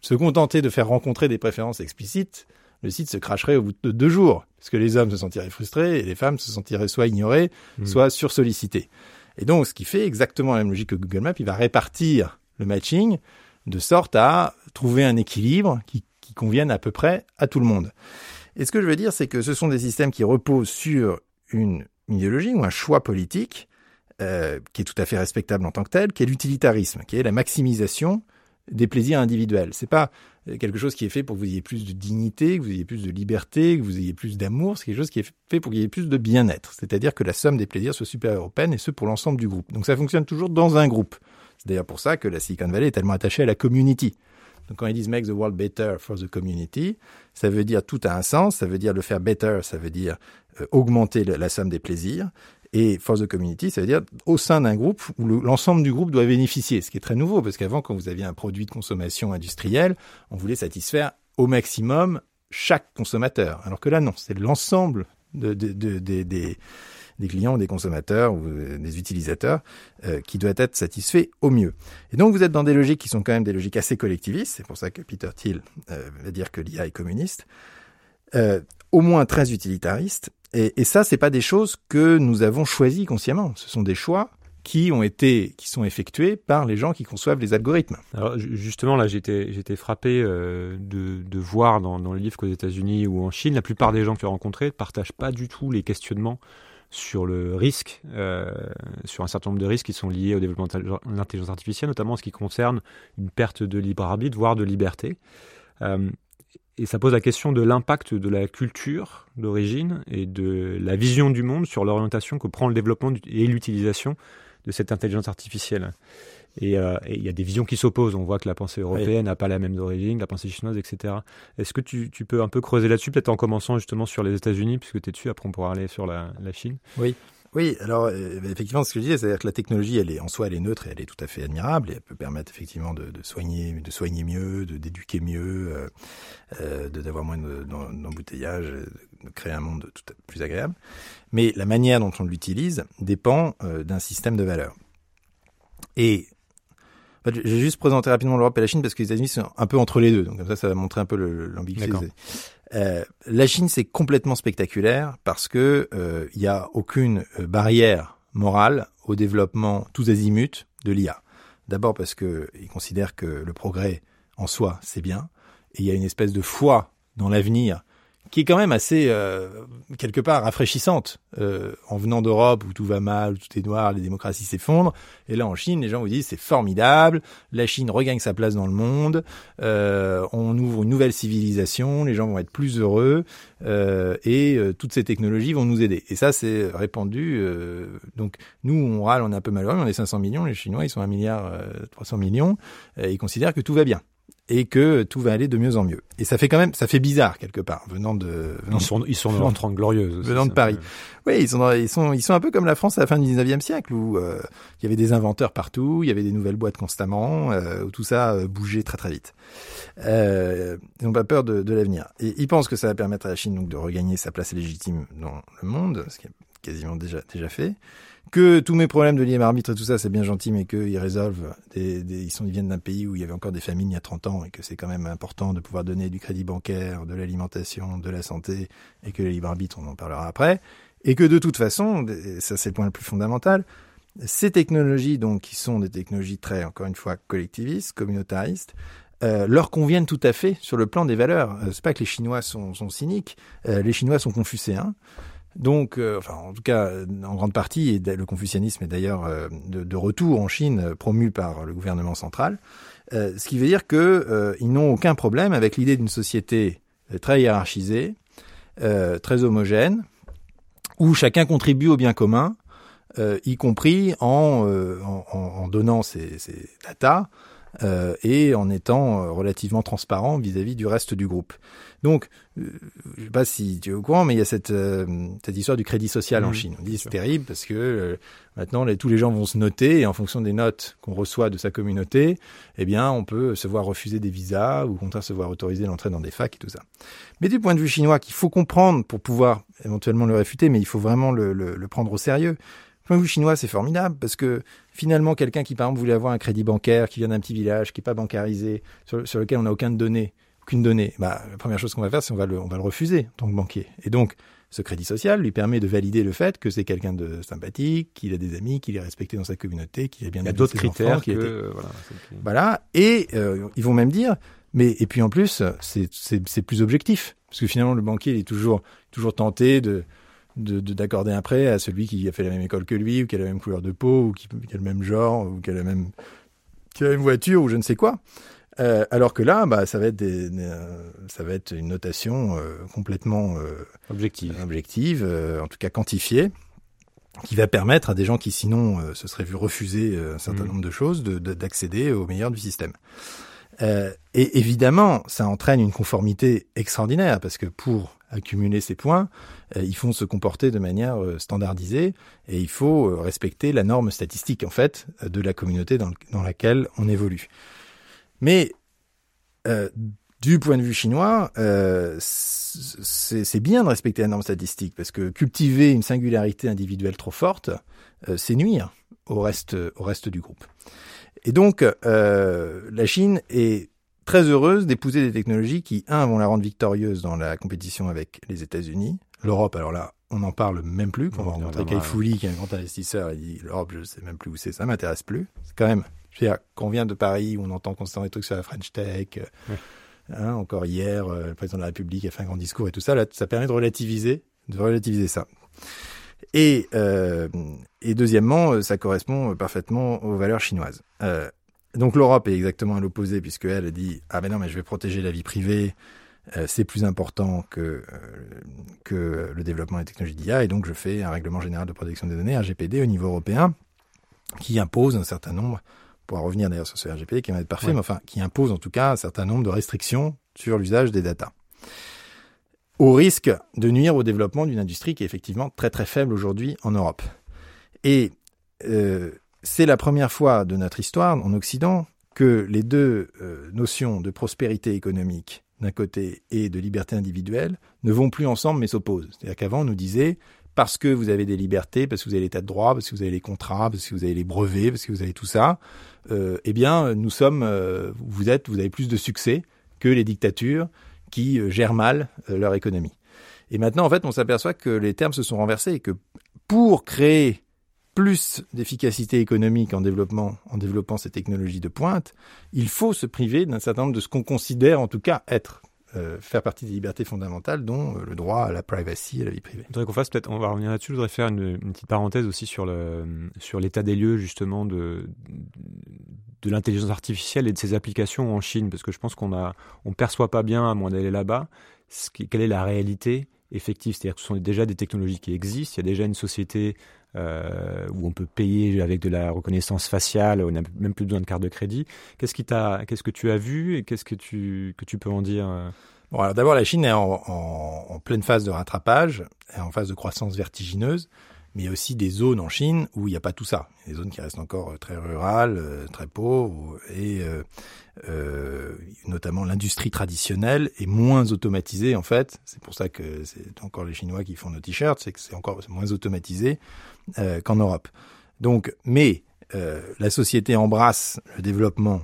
Speaker 2: se contentait de faire rencontrer des préférences explicites, le site se cracherait au bout de deux jours, parce que les hommes se sentiraient frustrés et les femmes se sentiraient soit ignorées, mmh. soit sursollicitées. Et donc, ce qui fait exactement la même logique que Google Maps, il va répartir le matching de sorte à trouver un équilibre qui, qui convienne à peu près à tout le monde. Et ce que je veux dire, c'est que ce sont des systèmes qui reposent sur une idéologie ou un choix politique euh, qui est tout à fait respectable en tant que tel, qui est l'utilitarisme, qui est la maximisation des plaisirs individuels. C'est pas quelque chose qui est fait pour que vous ayez plus de dignité, que vous ayez plus de liberté, que vous ayez plus d'amour. C'est quelque chose qui est fait pour qu'il y ait plus de bien-être. C'est-à-dire que la somme des plaisirs soit supérieure aux peines et ce pour l'ensemble du groupe. Donc ça fonctionne toujours dans un groupe. C'est d'ailleurs pour ça que la Silicon Valley est tellement attachée à la community. Donc quand ils disent make the world better for the community, ça veut dire tout a un sens, ça veut dire le faire better, ça veut dire euh, augmenter la, somme des plaisirs. Et for the community, ça veut dire au sein d'un groupe où l'ensemble du groupe doit bénéficier, ce qui est très nouveau, parce qu'avant, quand vous aviez un produit de consommation industrielle, on voulait satisfaire au maximum chaque consommateur. Alors que là, non, c'est l'ensemble de, de, de, des des clients, des consommateurs ou des utilisateurs euh, qui doit être satisfait au mieux. Et donc vous êtes dans des logiques qui sont quand même des logiques assez collectivistes, c'est pour ça que Peter Thiel euh, va dire que l'IA est communiste, euh, au moins très utilitariste. Et, et ça, c'est pas des choses que nous avons choisies consciemment. Ce sont des choix qui ont été, qui sont effectués par les gens qui conçoivent les algorithmes.
Speaker 1: Alors justement, là, j'étais, j'étais frappé euh, de, de voir dans, dans le livre qu'aux États-Unis ou en Chine, la plupart des gens que as rencontrés ne partagent pas du tout les questionnements sur le risque, euh, sur un certain nombre de risques qui sont liés au développement de l'intelligence artificielle, notamment en ce qui concerne une perte de libre arbitre, voire de liberté. Euh, et ça pose la question de l'impact de la culture d'origine et de la vision du monde sur l'orientation que prend le développement et l'utilisation de cette intelligence artificielle. Et il y a des visions qui s'opposent. On voit que la pensée européenne n'a pas la même origine, la pensée chinoise, etc. Est-ce que tu, tu, peux un peu creuser là-dessus, peut-être en commençant justement sur les États-Unis, puisque tu es dessus, après on pourra aller sur la, la Chine?
Speaker 2: Oui. Oui, alors euh, effectivement, ce que je disais, c'est-à-dire que la technologie, elle est en soi, elle est neutre et elle est tout à fait admirable et elle peut permettre effectivement de, de soigner, de soigner mieux, de d'éduquer mieux, euh, euh, d'avoir moins d'embouteillage, de, créer un monde tout à, plus agréable. Mais la manière dont on l'utilise dépend euh, d'un système de valeurs. Et en fait, j'ai juste présenté rapidement l'Europe et la Chine parce que les États-Unis sont un peu entre les deux. Donc comme ça, ça va montrer un peu l'ambiguïté. Euh, la Chine, c'est complètement spectaculaire parce que euh, il n'y a aucune euh, barrière morale au développement tous azimuts de l'IA. D'abord parce que ils considèrent que le progrès en soi, c'est bien, et il y a une espèce de foi dans l'avenir qui est quand même assez euh, quelque part rafraîchissante euh, en venant d'Europe où tout va mal, où tout est noir, les démocraties s'effondrent. Et là en Chine, les gens vous disent c'est formidable, la Chine regagne sa place dans le monde, euh, on ouvre une nouvelle civilisation, les gens vont être plus heureux euh, et euh, toutes ces technologies vont nous aider. Et ça c'est répandu. Euh, donc nous on râle, on est un peu malheureux, on est 500 millions, les Chinois ils sont un milliard 300 millions, et ils considèrent que tout va bien et que tout va aller de mieux en mieux. Et ça fait quand même, ça fait bizarre quelque part, venant de.
Speaker 1: Venant ils sont, ils sont dans trente glorieuses.
Speaker 2: Venant de Paris. Oui, ils sont, ils sont, ils sont un peu comme la France à la fin du 19e siècle où euh, il y avait des inventeurs partout, il y avait des nouvelles boîtes constamment, euh, où tout ça euh, bougeait très très vite. Euh, ils n'ont pas peur de, de l'avenir. Et ils pensent que ça va permettre à la Chine donc de regagner sa place légitime dans le monde, ce qui est quasiment déjà déjà fait que tous mes problèmes de libre arbitre et tout ça, c'est bien gentil, mais qu'ils résolvent. Des, des, ils, sont, ils viennent d'un pays où il y avait encore des famines il y a 30 ans et que c'est quand même important de pouvoir donner du crédit bancaire, de l'alimentation, de la santé et que le libre arbitre, on en parlera après. Et que de toute façon, ça c'est le point le plus fondamental, ces technologies, donc, qui sont des technologies très, encore une fois, collectivistes, communautaristes, euh, leur conviennent tout à fait sur le plan des valeurs. Euh, c'est pas que les Chinois sont, sont cyniques, euh, les Chinois sont confucéens. Donc, euh, enfin, en tout cas, en grande partie, et le confucianisme est d'ailleurs euh, de, retour en Chine, euh, promu par le gouvernement central, ce qui veut dire que ils n'ont aucun problème avec l'idée d'une société très hiérarchisée, très homogène, où chacun contribue au bien commun, y compris en donnant ses, ses datas euh, et en étant euh, relativement transparent vis-à-vis du reste du groupe. Donc, euh, je sais pas si tu es au courant, mais il y a cette, cette histoire du crédit social en mmh, Chine. On dit c'est terrible parce que maintenant les, tous les gens vont se noter et en fonction des notes qu'on reçoit de sa communauté, eh bien, on peut se voir refuser des visas ou au contraire se voir autoriser l'entrée dans des facs et tout ça. Mais du point de vue chinois, qu'il faut comprendre pour pouvoir éventuellement le réfuter, mais il faut vraiment le, le, le prendre au sérieux point de vue chinois, c'est formidable parce que finalement, quelqu'un qui, par exemple, voulait avoir un crédit bancaire, qui vient d'un petit village, qui n'est pas bancarisé, sur, sur, lequel on n'a aucune donnée, aucune donnée, bah, la première chose qu'on va faire, c'est on va le, on va le refuser en tant que banquier. Et donc, ce crédit social lui permet de valider le fait que c'est quelqu'un de sympathique, qu'il a des amis, qu'il est respecté dans sa communauté, qu'il a bien.
Speaker 1: Il y a d'autres critères. Qui que,
Speaker 2: voilà, voilà, et euh, ils vont même dire, mais et puis en plus, c'est plus objectif parce que finalement le banquier il est toujours toujours tenté de d'accorder de, un prêt à celui qui a fait la même école que lui, ou qui a la même couleur de peau, ou qui, qui a le même genre, ou qui a la même, qui a la même voiture, ou je ne sais quoi. Euh, alors que là, bah, ça va être des, euh, ça va être une notation euh, complètement euh,
Speaker 1: objective,
Speaker 2: objective euh, en tout cas quantifiée, qui va permettre à des gens qui sinon se seraient vus refuser un certain mmh. nombre de choses, d'accéder de, au meilleur du système. Et évidemment, ça entraîne une conformité extraordinaire parce que pour accumuler ces points, euh, ils font se comporter de manière euh, standardisée et il faut euh, respecter la norme statistique en fait de la communauté dans, laquelle on évolue. Mais euh, du point de vue chinois, euh, c'est bien de respecter la norme statistique parce que cultiver une singularité individuelle trop forte, euh, c'est nuire au reste, au reste du groupe. Et donc, euh, la Chine est très heureuse d'épouser des technologies qui, un, vont la rendre victorieuse dans la compétition avec les États-Unis. L'Europe, alors là, on n'en parle même plus. Quand on va rencontrer Kai Fouli, qui est un grand investisseur, il dit l'Europe, je sais même plus où c'est, ça m'intéresse plus. C'est quand même, je veux dire, quand on vient de Paris, où on entend constamment des trucs sur la French Tech, euh, ouais. hein, encore hier, euh, le président de la République a fait un grand discours et tout ça, là, ça permet de relativiser, de relativiser ça. Et, euh, et deuxièmement, ça correspond parfaitement aux valeurs chinoises. Euh, donc l'Europe est exactement à l'opposé puisque elle dit ah ben non mais je vais protéger la vie privée, euh, c'est plus important que euh, que le développement des technologies d'IA et donc je fais un règlement général de protection des données, un GPD au niveau européen qui impose un certain nombre pourra revenir d'ailleurs sur ce RGPD qui va être parfait, mais enfin qui impose en tout cas un certain nombre de restrictions sur l'usage des datas. Au risque de nuire au développement d'une industrie qui est effectivement très très faible aujourd'hui en Europe. Et euh, c'est la première fois de notre histoire en Occident que les deux euh, notions de prospérité économique d'un côté et de liberté individuelle ne vont plus ensemble mais s'opposent. C'est-à-dire qu'avant on nous disait parce que vous avez des libertés, parce que vous avez l'état de droit, parce que vous avez les contrats, parce que vous avez les brevets, parce que vous avez tout ça, euh, eh bien, nous sommes, euh, vous êtes, vous avez plus de succès que les dictatures qui euh, gèrent mal euh, leur économie. Et maintenant, en fait, on s'aperçoit que les termes se sont renversés et que pour créer plus d'efficacité économique en développement, en développant ces technologies de pointe, il faut se priver d'un certain nombre de ce qu'on considère en tout cas être euh, faire partie des libertés fondamentales, dont euh, le droit à la privacy, à la vie privée.
Speaker 1: Je voudrais qu'on fasse peut-être, on va revenir là-dessus. Je voudrais faire une, petite parenthèse aussi sur le sur l'état des lieux justement de de l'intelligence artificielle et de ses applications en Chine, parce que je pense qu'on a on perçoit pas bien à moins d'aller là-bas quelle est la réalité effective, c'est-à-dire que ce sont déjà des technologies qui existent. Il y a déjà une société euh, où on peut payer avec de la reconnaissance faciale, on n'a même plus besoin de carte de crédit. Qu'est-ce qui t'a, qu'est-ce que tu as vu et qu'est-ce que tu que tu peux en dire euh?
Speaker 2: Bon, alors d'abord, la Chine est en, en, en, pleine phase de rattrapage, en phase de croissance vertigineuse, mais il y a aussi des zones en Chine où il n'y a pas tout ça. Il y a des zones qui restent encore euh, très rurales, euh, très pauvres, et euh, euh, notamment l'industrie traditionnelle est moins automatisée en fait. C'est pour ça que c'est encore les Chinois qui font nos t-shirts, c'est que c'est encore moins automatisé euh, qu'en Europe. Donc, mais euh, la société embrasse le développement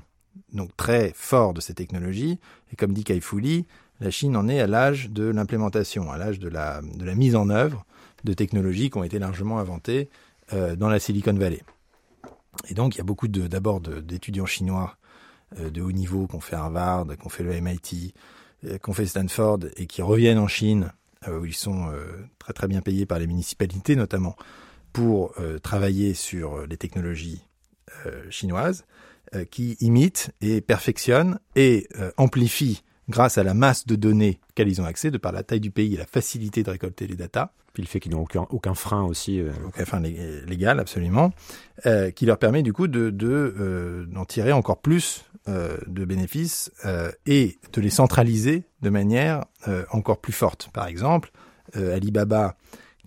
Speaker 2: donc très fort de ces technologies, et comme dit Kai Fu Lee, la Chine en est à l'âge de l'implémentation, à l'âge de la, mise en œuvre de technologies qui ont été largement inventées euh, dans la Silicon Valley. Et donc, il y a beaucoup d'abord d'étudiants chinois de haut niveau qu'on fait Harvard, qu'on fait le MIT, euh, qu'on fait Stanford et qui reviennent en Chine où ils sont très très bien payés par les municipalités notamment pour travailler sur les technologies chinoises qui imitent et perfectionnent et amplifient grâce à la masse de données auxquelles ils ont accès, de par la taille du pays et la facilité de récolter les datas.
Speaker 1: Puis le fait qu'ils n'ont aucun, aucun frein aussi. Euh...
Speaker 2: Aucun frein légal, absolument. Euh, qui leur permet du coup de, de euh, d'en tirer encore plus euh, de bénéfices euh, et de les centraliser de manière euh, encore plus forte. Par exemple, Alibaba,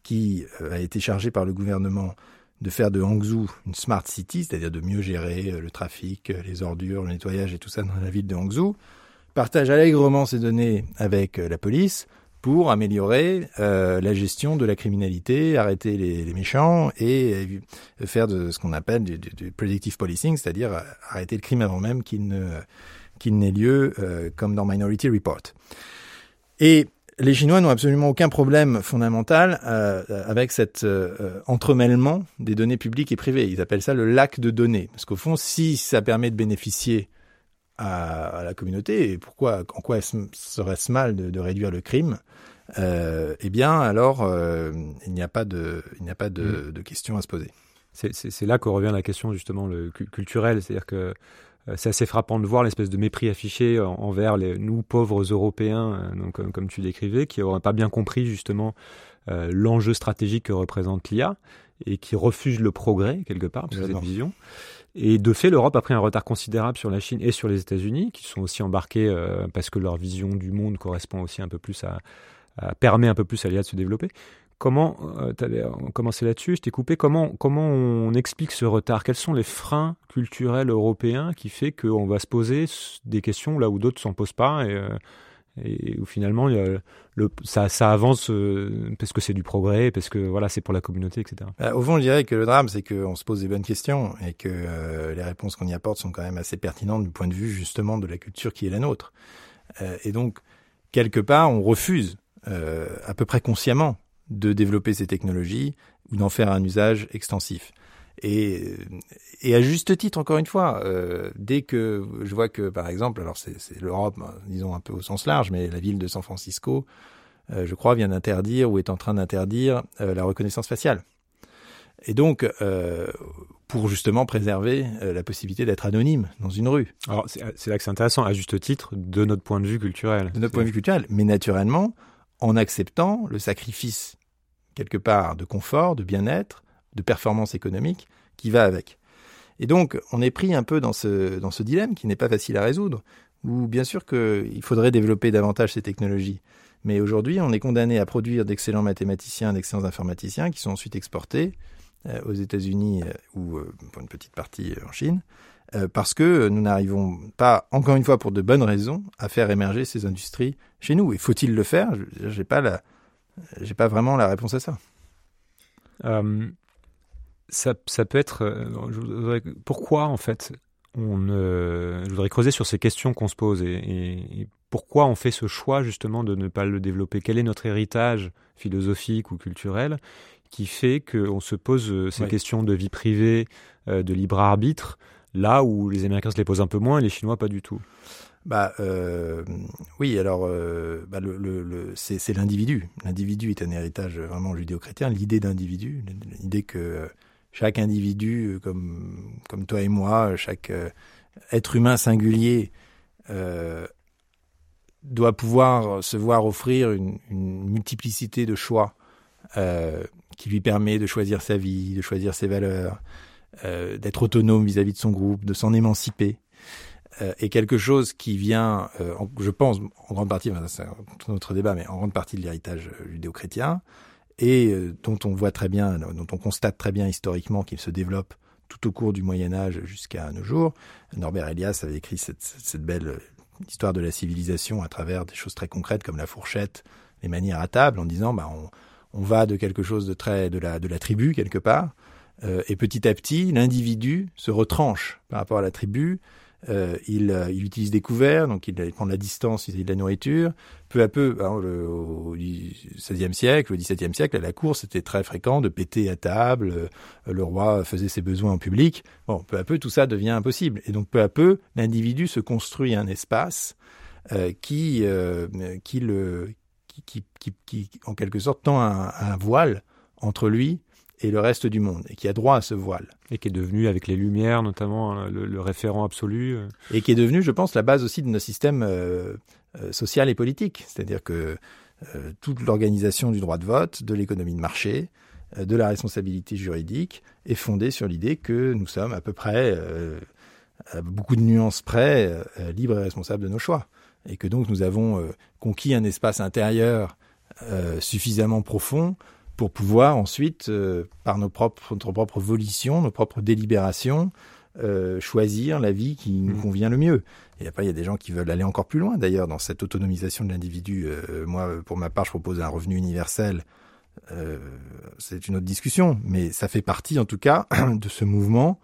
Speaker 2: qui a été chargé par le gouvernement de faire de Hangzhou une smart city, c'est-à-dire de mieux gérer le trafic, les ordures, le nettoyage et tout ça dans la ville de Hangzhou, partage allègrement ces données avec la police pour améliorer euh, la gestion de la criminalité, arrêter les, méchants et faire de ce qu'on appelle du, du, du, predictive policing, c'est-à-dire arrêter le crime avant même qu'il ne qu'il n'ait lieu, euh, comme dans Minority Report. Et les Chinois n'ont absolument aucun problème fondamental euh, avec cet euh, entremêlement des données publiques et privées. Ils appellent ça le lac de données. Parce qu'au fond, si ça permet de bénéficier à, à, la communauté, et pourquoi, en quoi serait-ce mal de, de, réduire le crime euh, Eh bien, alors, il n'y a pas de, il n'y a pas de, de questions à se poser.
Speaker 1: C'est là qu'on revient la question justement le, culturelle, c'est-à-dire que c'est assez frappant de voir l'espèce de mépris affiché envers les, nous pauvres Européens, donc comme, tu décrivais, qui n'auraient pas bien compris justement euh, l'enjeu stratégique que représente l'IA et qui refusent le progrès quelque part, sur cette vision. Et de fait, l'Europe a pris un retard considérable sur la Chine et sur les États-Unis, qui sont aussi embarqués euh, parce que leur vision du monde correspond aussi un peu plus à, à permet un peu plus à l'IA de se développer. Comment, euh, tu avais commencé là-dessus, je t'ai coupé, comment, comment on explique ce retard? Quels sont les freins culturels européens qui fait qu'on va se poser des questions là où d'autres s'en posent pas et, euh, où finalement ça, avance euh, parce que c'est du progrès, parce que voilà c'est pour la communauté, etc.
Speaker 2: Bah, au fond, je dirais que le drame, c'est qu'on se pose des bonnes questions et que euh, les réponses qu'on y apporte sont quand même assez pertinentes du point de vue justement de la culture qui est la nôtre. Euh, et donc, quelque part, on refuse euh, à peu près consciemment de développer ces technologies ou d'en faire un usage extensif. Et, et à juste titre, encore une fois, euh, dès que je vois que, par exemple, alors c'est l'Europe, disons un peu au sens large, mais la ville de San Francisco, euh, je crois, vient d'interdire ou est en train d'interdire euh, la reconnaissance faciale. Et donc, euh, pour justement préserver euh, la possibilité d'être anonyme dans une rue.
Speaker 1: Alors, c'est là que c'est intéressant, à juste titre, de notre point de vue culturel.
Speaker 2: De notre point de vue culturel, mais naturellement, en acceptant le sacrifice, quelque part, de confort, de bien-être, de performance économique qui va avec. Et donc, on est pris un peu dans ce, dilemme qui n'est pas facile à résoudre, où bien sûr qu'il faudrait développer davantage ces technologies. Mais aujourd'hui, on est condamné à produire d'excellents mathématiciens, d'excellents informaticiens qui sont ensuite exportés euh, aux États-Unis euh, ou euh, pour une petite partie en Chine, parce que nous n'arrivons pas, encore une fois pour de bonnes raisons, à faire émerger ces industries chez nous. Et faut-il le faire? J'ai pas la, pas vraiment la réponse à ça.
Speaker 1: ça, ça peut être. pourquoi en fait on, je voudrais creuser sur ces questions qu'on se pose et, pourquoi on fait ce choix justement de ne pas le développer? Quel est notre héritage philosophique ou culturel qui fait qu'on se pose euh, ces questions de vie privée, euh, de libre arbitre, là où les Américains se les posent un peu moins et les Chinois pas du tout
Speaker 2: bah euh, oui, alors bah, le, le, c'est l'individu. L'individu est un héritage vraiment judéo-chrétien. L'idée d'individu, l'idée que chaque individu, comme comme toi et moi, chaque être humain singulier euh, doit pouvoir se voir offrir une, multiplicité de choix euh, qui lui permet de choisir sa vie, de choisir ses valeurs, euh, d'être autonome vis-à-vis de son groupe, de s'en émanciper. Euh, et quelque chose qui vient, euh, je pense, en grande partie, c'est un autre débat, mais en grande partie de l'héritage judéo-chrétien, et euh, dont on voit très bien, dont on constate très bien historiquement qu'il se développe tout au cours du Moyen Âge jusqu'à nos jours. Norbert Elias avait écrit cette, cette belle l'histoire de la civilisation à travers des choses très concrètes comme la fourchette, les manières à table, en disant bah on, on va de quelque chose de très de la de la tribu quelque part, euh, et petit à petit l'individu se retranche par rapport à la tribu euh, il, euh, il, utilise des couverts, donc il, prend de la distance, il a de la nourriture. Peu à peu, hein, au XVIe siècle, au XVIIe siècle, à la cour, c'était très fréquent de péter à table. Euh, le roi faisait ses besoins en public. Bon, peu à peu, tout ça devient impossible. Et donc, peu à peu, l'individu se construit un espace euh, qui, euh, qui, le, qui, qui, qui, en quelque sorte, tend un, un voile entre lui et le reste du monde, et qui a droit à ce voile.
Speaker 1: Et qui est devenu, avec les Lumières notamment, hein, le, le référent absolu. Euh.
Speaker 2: Et qui est devenu, je pense, la base aussi de nos systèmes euh, euh social et politique. C'est-à-dire que euh, toute l'organisation du droit de vote, de l'économie de marché, euh, de la responsabilité juridique est fondée sur l'idée que nous sommes à peu près, à beaucoup de nuances près, libres et responsables de nos choix. Et que donc nous avons conquis un espace intérieur suffisamment profond pour pouvoir ensuite, euh, par nos propres, notre propre volition, nos propres délibérations, euh, choisir la vie qui nous mmh. convient le mieux. Et après, il y a des gens qui veulent aller encore plus loin, d'ailleurs, dans cette autonomisation de l'individu. Euh, moi, pour ma part, je propose un revenu universel. C'est une autre discussion, mais ça fait partie, en tout cas, de ce mouvement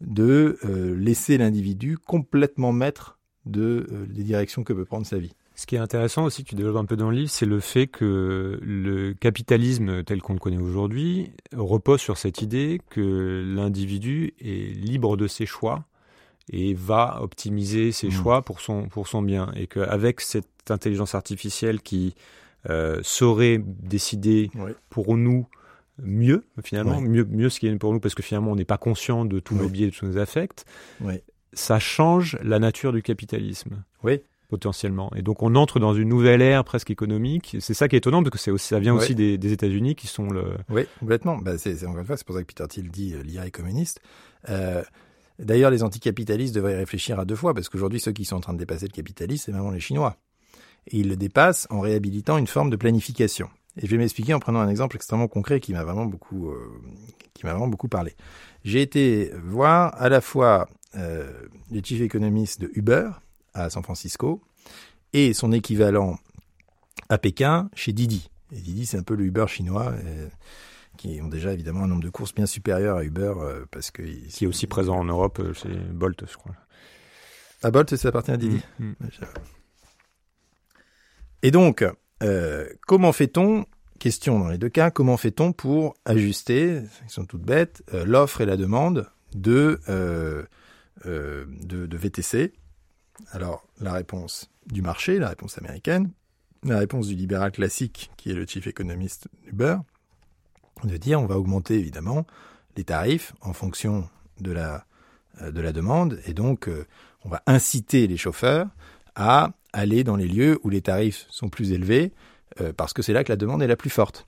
Speaker 2: de laisser l'individu complètement maître de, des directions que peut prendre sa vie.
Speaker 1: Ce qui est intéressant aussi, tu développes un peu dans le livre, c'est le fait que le capitalisme tel qu'on le connaît aujourd'hui repose sur cette idée que l'individu est libre de ses choix et va optimiser ses mmh. choix pour son, pour son bien. Et qu'avec cette intelligence artificielle qui euh, saurait décider pour nous mieux, finalement, mieux, mieux ce qui est pour nous, parce que finalement on n'est pas conscient de tous nos biais, de tous nos affects, ça change la nature du capitalisme.
Speaker 2: Oui
Speaker 1: potentiellement. Et donc on entre dans une nouvelle ère presque économique. C'est ça qui est étonnant parce que c'est aussi, ça vient aussi des, des États-Unis qui sont le.
Speaker 2: Oui, complètement. Bah, c'est encore une fois, c'est pour ça que Peter Thiel dit euh, l'IA est communiste. Euh, D'ailleurs, les anticapitalistes devraient réfléchir à deux fois parce qu'aujourd'hui, ceux qui sont en train de dépasser le capitalisme, c'est vraiment les Chinois. Et ils le dépassent en réhabilitant une forme de planification. Et je vais m'expliquer en prenant un exemple extrêmement concret qui m'a vraiment beaucoup, euh, qui m'a vraiment beaucoup parlé. J'ai été voir à la fois les chief économistes de Uber, à San Francisco et son équivalent à Pékin chez Didi. Et Didi, c'est un peu le Uber chinois. Euh, qui ont déjà évidemment un nombre de courses bien supérieur à Uber euh, parce que
Speaker 1: qui est aussi présent en Europe euh, chez Bolt, je crois.
Speaker 2: À Bolt, ça appartient à Didi. Mm, mm. Et donc, comment fait-on Question dans les deux cas, comment fait-on pour ajuster, ils sont toutes bêtes, l'offre et la demande de, de, de VTC alors, la réponse du marché, la réponse américaine, la réponse du libéral classique, qui est le chief économiste d'Uber, de dire on va augmenter évidemment les tarifs en fonction de la, euh, demande, et donc euh, on va inciter les chauffeurs à aller dans les lieux où les tarifs sont plus élevés, euh, parce que c'est là que la demande est la plus forte.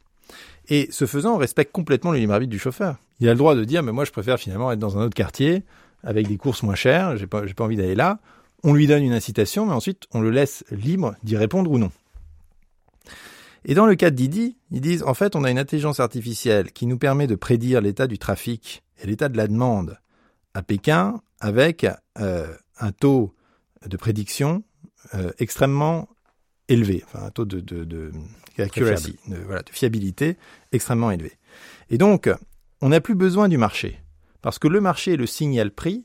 Speaker 2: Et ce faisant, on respecte complètement le libre arbitre du chauffeur. Il a le droit de dire, mais moi je préfère finalement être dans un autre quartier, avec des courses moins chères, j'ai pas, pas envie d'aller là. On lui donne une incitation, mais ensuite on le laisse libre d'y répondre ou non. Et dans le cas de Didi, ils disent en fait on a une intelligence artificielle qui nous permet de prédire l'état du trafic et l'état de la demande à Pékin avec euh, un taux de prédiction euh, extrêmement élevé, enfin un taux de, de, de accuracy, de, voilà, de fiabilité extrêmement élevé. Et donc, on n'a plus besoin du marché, parce que le marché et le signal prix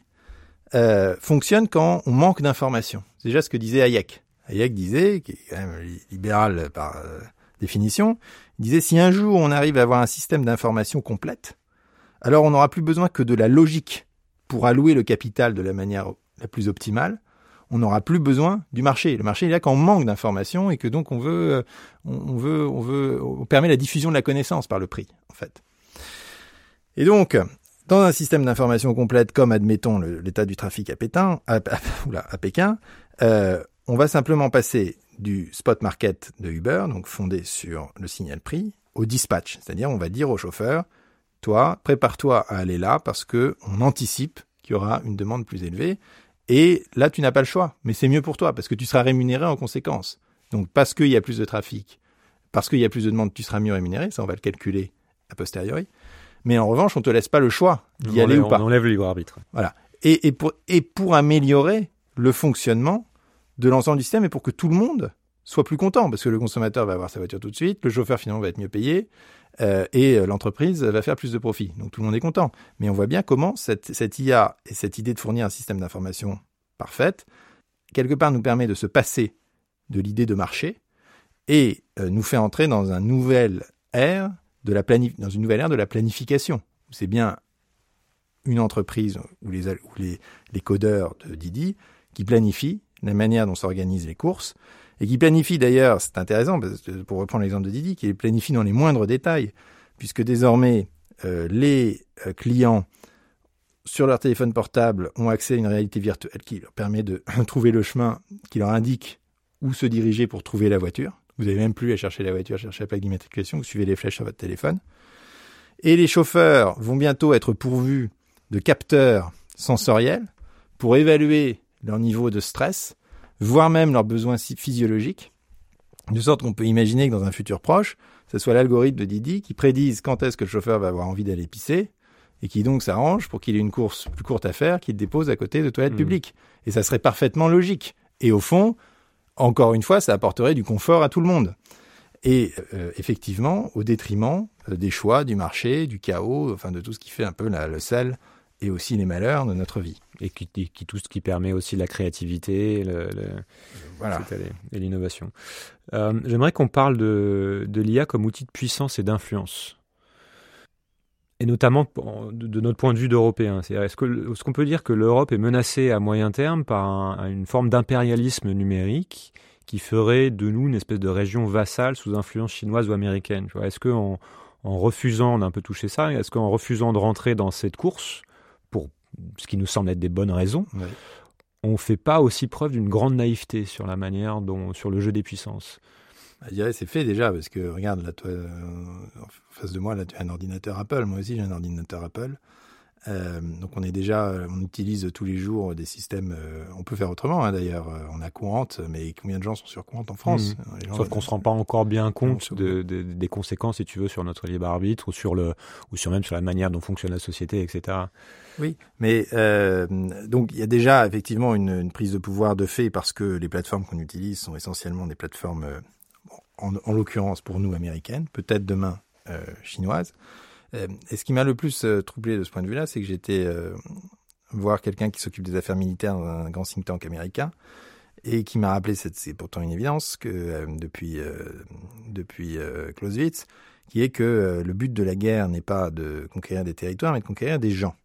Speaker 2: euh, fonctionnent quand on manque d'informations. C'est déjà ce que disait Hayek. Hayek disait, qui est quand même libéral par euh, définition, il disait si un jour on arrive à avoir un système d'information complète, alors on n'aura plus besoin que de la logique pour allouer le capital de la manière la plus optimale, on n'aura plus besoin du marché. Le marché est là quand on manque d'informations et que donc on veut, euh, on veut, on veut, on permet la diffusion de la connaissance par le prix, en fait. Et donc, dans un système d'information complète comme, admettons, l'état du trafic à, Pékin, euh, on va simplement passer du spot market de Uber, donc fondé sur le signal prix, au dispatch. C'est-à-dire, on va dire au chauffeur, toi, prépare-toi à aller là parce que on anticipe qu'il y aura une demande plus élevée et là, tu n'as pas le choix, mais c'est mieux pour toi parce que tu seras rémunéré en conséquence. Donc, parce qu'il y a plus de trafic, parce qu'il y a plus de demandes, tu seras mieux rémunéré. Ça, on va le calculer a posteriori. Mais en revanche, on te laisse pas le choix d'y aller ou pas.
Speaker 1: On enlève le libre arbitre.
Speaker 2: Voilà. Et, et, pour, et pour améliorer le fonctionnement de l'ensemble du système et pour que tout le monde soit plus content, parce que le consommateur va avoir sa voiture tout de suite, le chauffeur finalement va être mieux payé, euh, et euh, l'entreprise va faire plus de profit. Donc tout le monde est content. Mais on voit bien comment cette, cette IA et cette idée de fournir un système d'information parfaite, quelque part nous permet de se passer de l'idée de marché et euh, nous fait entrer dans un nouvel ère de la dans une nouvelle ère de la planification. C'est bien une entreprise ou les, les, les codeurs de Didi qui planifient la manière dont s'organisent les courses et qui planifie d'ailleurs, c'est intéressant, pour reprendre l'exemple de Didi, qui planifie dans les moindres détails, puisque désormais euh, les euh, clients sur leur téléphone portable ont accès à une réalité virtuelle qui leur permet de trouver le chemin, qui leur indique où se diriger pour trouver la voiture. Vous n'avez même plus à chercher la voiture, à chercher la plaque d'immatriculation, vous suivez les flèches sur votre téléphone. Et les chauffeurs vont bientôt être pourvus de capteurs sensoriels pour évaluer leur niveau de stress voire même leurs besoins physiologiques, de sorte qu'on peut imaginer que dans un futur proche, ce soit l'algorithme de Didi qui prédise quand est-ce que le chauffeur va avoir envie d'aller pisser, et qui donc s'arrange pour qu'il ait une course plus courte à faire, qu'il dépose à côté de toilettes mmh. publiques. Et ça serait parfaitement logique. Et au fond, encore une fois, ça apporterait du confort à tout le monde. Et euh, effectivement, au détriment euh, des choix, du marché, du chaos, enfin de tout ce qui fait un peu la, le sel et aussi les malheurs de notre vie.
Speaker 1: Et qui, qui, tout ce qui permet aussi la créativité le,
Speaker 2: voilà.
Speaker 1: et l'innovation. Euh, J'aimerais qu'on parle de, de l'IA comme outil de puissance et d'influence. Et notamment de, notre point de vue d'Européens. Est-ce qu'on est qu'on peut dire que l'Europe est menacée à moyen terme par une forme d'impérialisme numérique qui ferait de nous une espèce de région vassale sous influence chinoise ou américaine Est-ce qu'en en refusant, on a un peu touché ça, est-ce qu'en refusant de rentrer dans cette course, ce qui nous semble être des bonnes raisons, on ne fait pas aussi preuve d'une grande naïveté sur la manière dont, sur le jeu des puissances?
Speaker 2: Bah, je dirais c'est fait déjà, parce que regarde, là, toi, en face de moi, là, tu as un ordinateur Apple. Moi aussi, j'ai un ordinateur Apple. Euh, donc on est déjà, on utilise tous les jours des systèmes. Euh, on peut faire autrement hein, d'ailleurs. Euh, on a Courant, mais combien de gens sont sur Courant en France
Speaker 1: mmh. Sauf qu'on se rend pas encore bien compte de, de, des conséquences, si tu veux, sur notre libre arbitre ou sur le, ou sur même sur la manière dont fonctionne la société, etc.
Speaker 2: Oui, mais euh, donc il y a déjà effectivement une, une, prise de pouvoir de fait parce que les plateformes qu'on utilise sont essentiellement des plateformes, en, en l'occurrence pour nous américaines, peut-être demain chinoises. Euh, et ce qui m'a le plus euh, troublé de ce point de vue-là, c'est que j'étais euh, voir quelqu'un qui s'occupe des affaires militaires dans un grand think tank américain et qui m'a rappelé, c'est pourtant une évidence, que depuis, depuis Clausewitz, qui est que le but de la guerre n'est pas de conquérir des territoires, mais de conquérir des gens.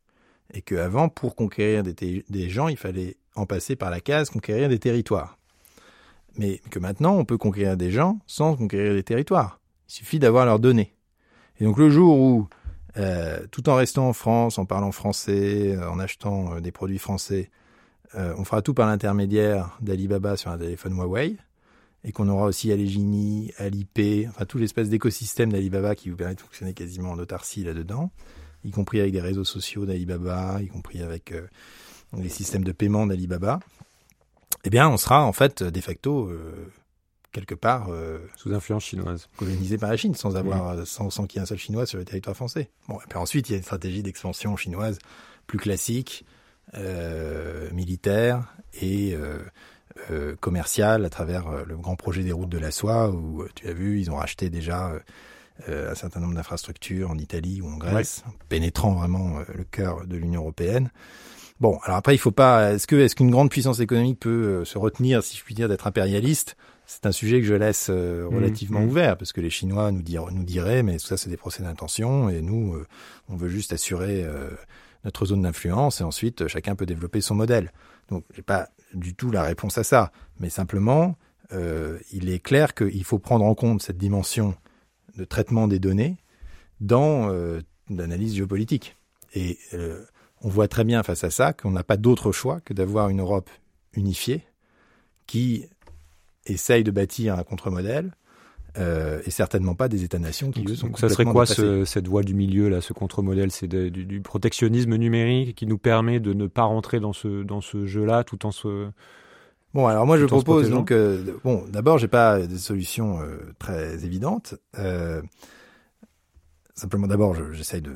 Speaker 2: Et qu'avant, pour conquérir des, gens, il fallait en passer par la case conquérir des territoires. Mais que maintenant, on peut conquérir des gens sans conquérir des territoires. Il suffit d'avoir leurs données. Et donc le jour où, euh, tout en restant en France, en parlant français, euh, en achetant euh, des produits français, on fera tout par l'intermédiaire d'Alibaba sur un téléphone Huawei, et qu'on aura aussi Allegini, Alipay, enfin tout l'espèce d'écosystème d'Alibaba qui vous permet de fonctionner quasiment en autarcie là-dedans, y compris avec des réseaux sociaux d'Alibaba, y compris avec les systèmes de paiement d'Alibaba, eh bien, on sera en fait de facto quelque part
Speaker 1: sous influence chinoise,
Speaker 2: colonisé par la Chine, sans avoir, sans, sans qu'il y ait un seul Chinois sur le territoire français. Bon, et puis ensuite, il y a une stratégie d'expansion chinoise plus classique, militaire et euh, commercial à travers euh, le grand projet des routes de la soie où euh, tu as vu ils ont racheté déjà un certain nombre d'infrastructures en Italie ou en Grèce, pénétrant vraiment le cœur de l'Union européenne. Bon, alors après il faut pas. Est-ce que est-ce qu'une grande puissance économique peut se retenir, si je puis dire, d'être impérialiste? C'est un sujet que je laisse mmh, relativement mmh. ouvert parce que les Chinois nous, dire, nous diraient, mais tout ça c'est des procès d'intention et nous on veut juste assurer notre zone d'influence et ensuite chacun peut développer son modèle. Donc j'ai pas du tout la réponse à ça, mais simplement, euh, il est clair qu'il faut prendre en compte cette dimension de traitement des données dans euh, l'analyse géopolitique. Et euh, on voit très bien face à ça qu'on n'a pas d'autre choix que d'avoir une Europe unifiée qui essaye de bâtir un contre-modèle euh, et certainement pas des États-nations qui, eux, sont
Speaker 1: donc ça serait quoi cette voie du milieu, là, ce contre-modèle? C'est du, du, protectionnisme numérique qui nous permet de ne pas rentrer dans ce, dans ce jeu-là tout en se...
Speaker 2: Bon, alors moi je propose donc euh, bon, d'abord j'ai pas des solutions euh, très évidentes. Simplement d'abord j'essaye de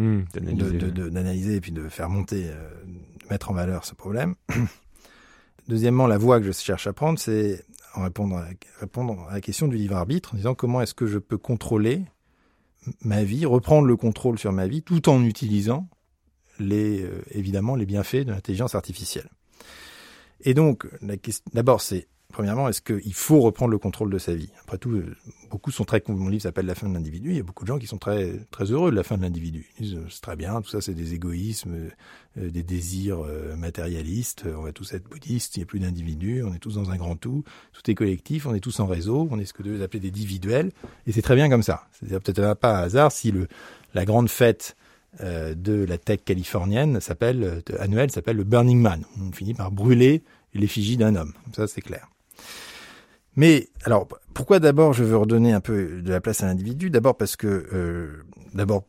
Speaker 1: mmh,
Speaker 2: d'analyser et puis de faire monter, de mettre en valeur ce problème. Deuxièmement, la voie que je cherche à prendre, c'est en répondant à, répondre à la question du livre arbitre, en disant comment est-ce que je peux contrôler ma vie, reprendre le contrôle sur ma vie, tout en utilisant les, euh, évidemment les bienfaits de l'intelligence artificielle. Et donc, d'abord, c'est Premièrement, est-ce qu'il faut reprendre le contrôle de sa vie? Après tout, euh, beaucoup sont très. Mon livre s'appelle La fin de l'individu. Il y a beaucoup de gens qui sont très très heureux de la fin de l'individu. Ils disent c'est très bien, tout ça c'est des égoïsmes, euh, des désirs euh, matérialistes. On va tous être bouddhistes. Il n'y a plus d'individus. On est tous dans un grand tout. Tout est collectif. On est tous en réseau. On est ce que vous appelez des individuels. Et c'est très bien comme ça. C'est-à-dire peut-être pas un hasard si le la grande fête de la tech californienne s'appelle annuelle s'appelle le Burning Man. On finit par brûler l'effigie d'un homme. Ça c'est clair. Mais alors, pourquoi d'abord je veux redonner un peu de la place à l'individu? D'abord parce que, euh, d'abord,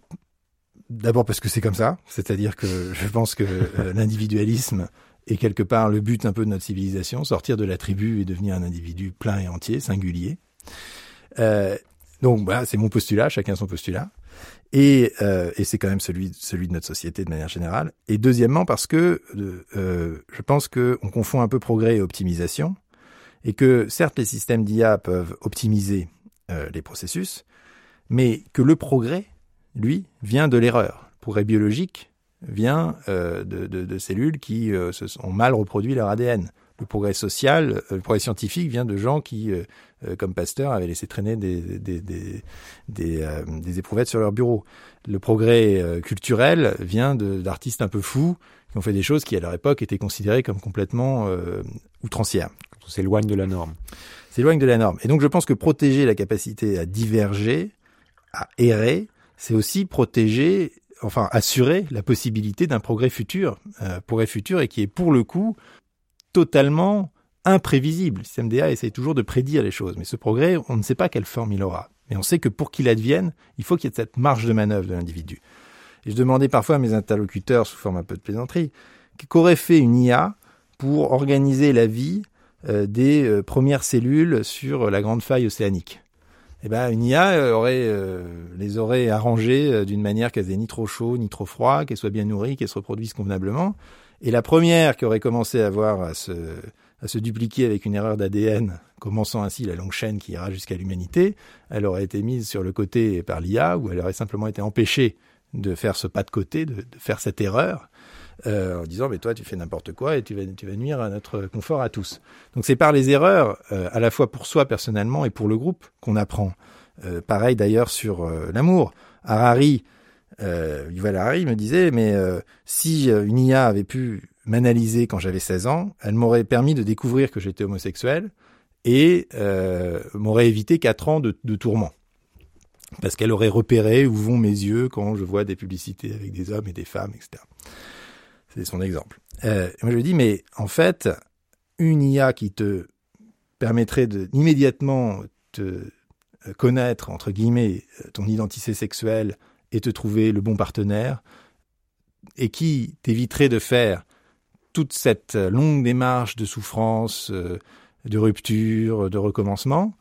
Speaker 2: d'abord parce que c'est comme ça. C'est-à-dire que je pense que euh, l'individualisme est quelque part le but un peu de notre civilisation, sortir de la tribu et devenir un individu plein et entier, singulier. Euh, donc, voilà, c'est mon postulat. Chacun son postulat. Et, euh, et c'est quand même celui, celui de notre société de manière générale. Et deuxièmement, parce que euh, je pense qu'on confond un peu progrès et optimisation et que certes les systèmes d'IA peuvent optimiser euh, les processus, mais que le progrès, lui, vient de l'erreur. Le progrès biologique vient euh, de, de, de, cellules qui euh, se ont mal reproduit leur ADN. Le progrès social, euh, le progrès scientifique vient de gens qui, euh, comme Pasteur, avaient laissé traîner des, des, des, des, des éprouvettes sur leur bureau. Le progrès culturel vient d'artistes un peu fous qui ont fait des choses qui, à leur époque, étaient considérées comme complètement outrancières
Speaker 1: s'éloigne de la norme.
Speaker 2: S'éloigne de la norme. Et donc je pense que protéger la capacité à diverger, à errer, c'est aussi protéger, enfin assurer la possibilité d'un progrès futur, euh, progrès futur et qui est pour le coup totalement imprévisible. Le système DA essaie toujours de prédire les choses, mais ce progrès, on ne sait pas quelle forme il aura. Mais on sait que pour qu'il advienne, il faut qu'il y ait cette marge de manœuvre de l'individu. Et je demandais parfois à mes interlocuteurs, sous forme un peu de plaisanterie, qu'aurait fait une IA pour organiser la vie des euh, premières cellules sur la grande faille océanique. Eh ben, une IA euh, aurait, les aurait arrangées d'une manière qu'elles aient ni trop chaud ni trop froid, qu'elles soient bien nourries, qu'elles se reproduisent convenablement. Et la première qui aurait commencé à voir à se, à se dupliquer avec une erreur d'ADN, commençant ainsi la longue chaîne qui ira jusqu'à l'humanité, elle aurait été mise sur le côté par l'IA, ou elle aurait simplement été empêchée de faire ce pas de côté, de, de faire cette erreur, euh, en disant mais toi tu fais n'importe quoi et tu vas, tu vas nuire à notre confort à tous. Donc c'est par les erreurs, euh, à la fois pour soi personnellement et pour le groupe, qu'on apprend. Euh, pareil d'ailleurs sur euh, l'amour. Harari, euh, Yuval Harari me disait mais si une IA avait pu m'analyser quand j'avais 16 ans, elle m'aurait permis de découvrir que j'étais homosexuel et m'aurait évité 4 ans de, de tourments parce qu'elle aurait repéré où vont mes yeux quand je vois des publicités avec des hommes et des femmes, etc. C'est son exemple. Euh, moi, je lui dis, mais en fait, une IA qui te permettrait de immédiatement te euh, connaître, entre guillemets, euh, ton identité sexuelle et te trouver le bon partenaire, et qui t'éviterait de faire toute cette longue démarche de souffrance, de rupture, de recommencement,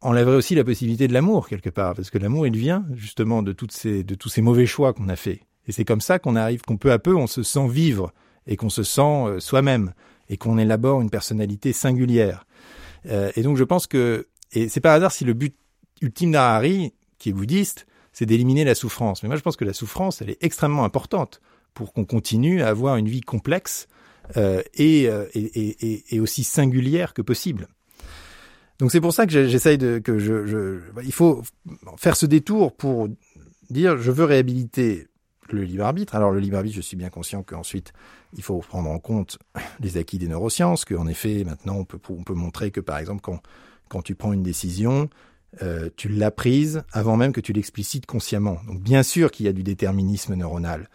Speaker 2: enlèverait aussi la possibilité de l'amour quelque part, parce que l'amour il vient justement de toutes ces de tous ces mauvais choix qu'on a fait. Et c'est comme ça qu'on arrive, qu'on peu à peu on se sent vivre et qu'on se sent euh, soi-même et qu'on élabore une personnalité singulière. Euh, et donc je pense que et c'est pas hasard si le but ultime d'Harari, qui est bouddhiste, c'est d'éliminer la souffrance. Mais moi je pense que la souffrance elle est extrêmement importante pour qu'on continue à avoir une vie complexe euh, et, et, et, et aussi singulière que possible. Donc c'est pour ça que j'essaye de que je, je, il faut faire ce détour pour dire je veux réhabiliter le libre arbitre. Alors le libre arbitre, je suis bien conscient qu'ensuite il faut prendre en compte les acquis des neurosciences, qu'en effet maintenant on peut on peut montrer que par exemple quand tu prends une décision, euh, tu l'as prise avant même que tu l'explicites consciemment. Donc bien sûr qu'il y a du déterminisme neuronal,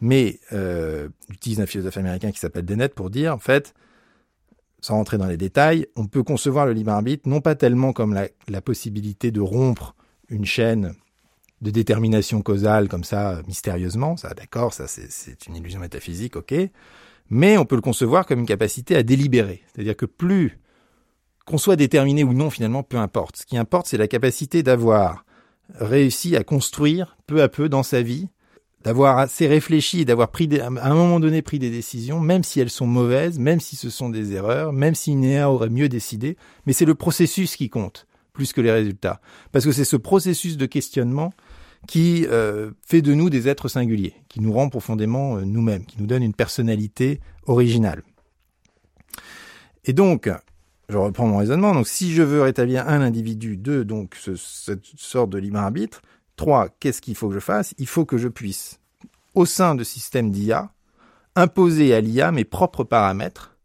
Speaker 2: mais euh, j'utilise un philosophe américain qui s'appelle Dennett pour dire en fait sans rentrer dans les détails, on peut concevoir le libre arbitre non pas tellement comme la, possibilité de rompre une chaîne de détermination causale comme ça mystérieusement, ça d'accord, ça c'est une illusion métaphysique, ok, mais on peut le concevoir comme une capacité à délibérer, c'est-à-dire que plus qu'on soit déterminé ou non finalement, peu importe. Ce qui importe, c'est la capacité d'avoir réussi à construire peu à peu dans sa vie d'avoir assez réfléchi d'avoir pris à un moment donné pris des décisions, même si elles sont mauvaises, même si ce sont des erreurs, même si Néa aurait mieux décidé, mais c'est le processus qui compte plus que les résultats, parce que c'est ce processus de questionnement qui euh, fait de nous des êtres singuliers, qui nous rend profondément euh, nous-mêmes, qui nous donne une personnalité originale. Et donc, je reprends mon raisonnement. Donc, si je veux rétablir un individu, deux, donc cette sorte de libre arbitre, Trois, qu'est-ce qu'il faut que je fasse? Il faut que je puisse, au sein de systèmes d'IA, imposer à l'IA mes propres paramètres,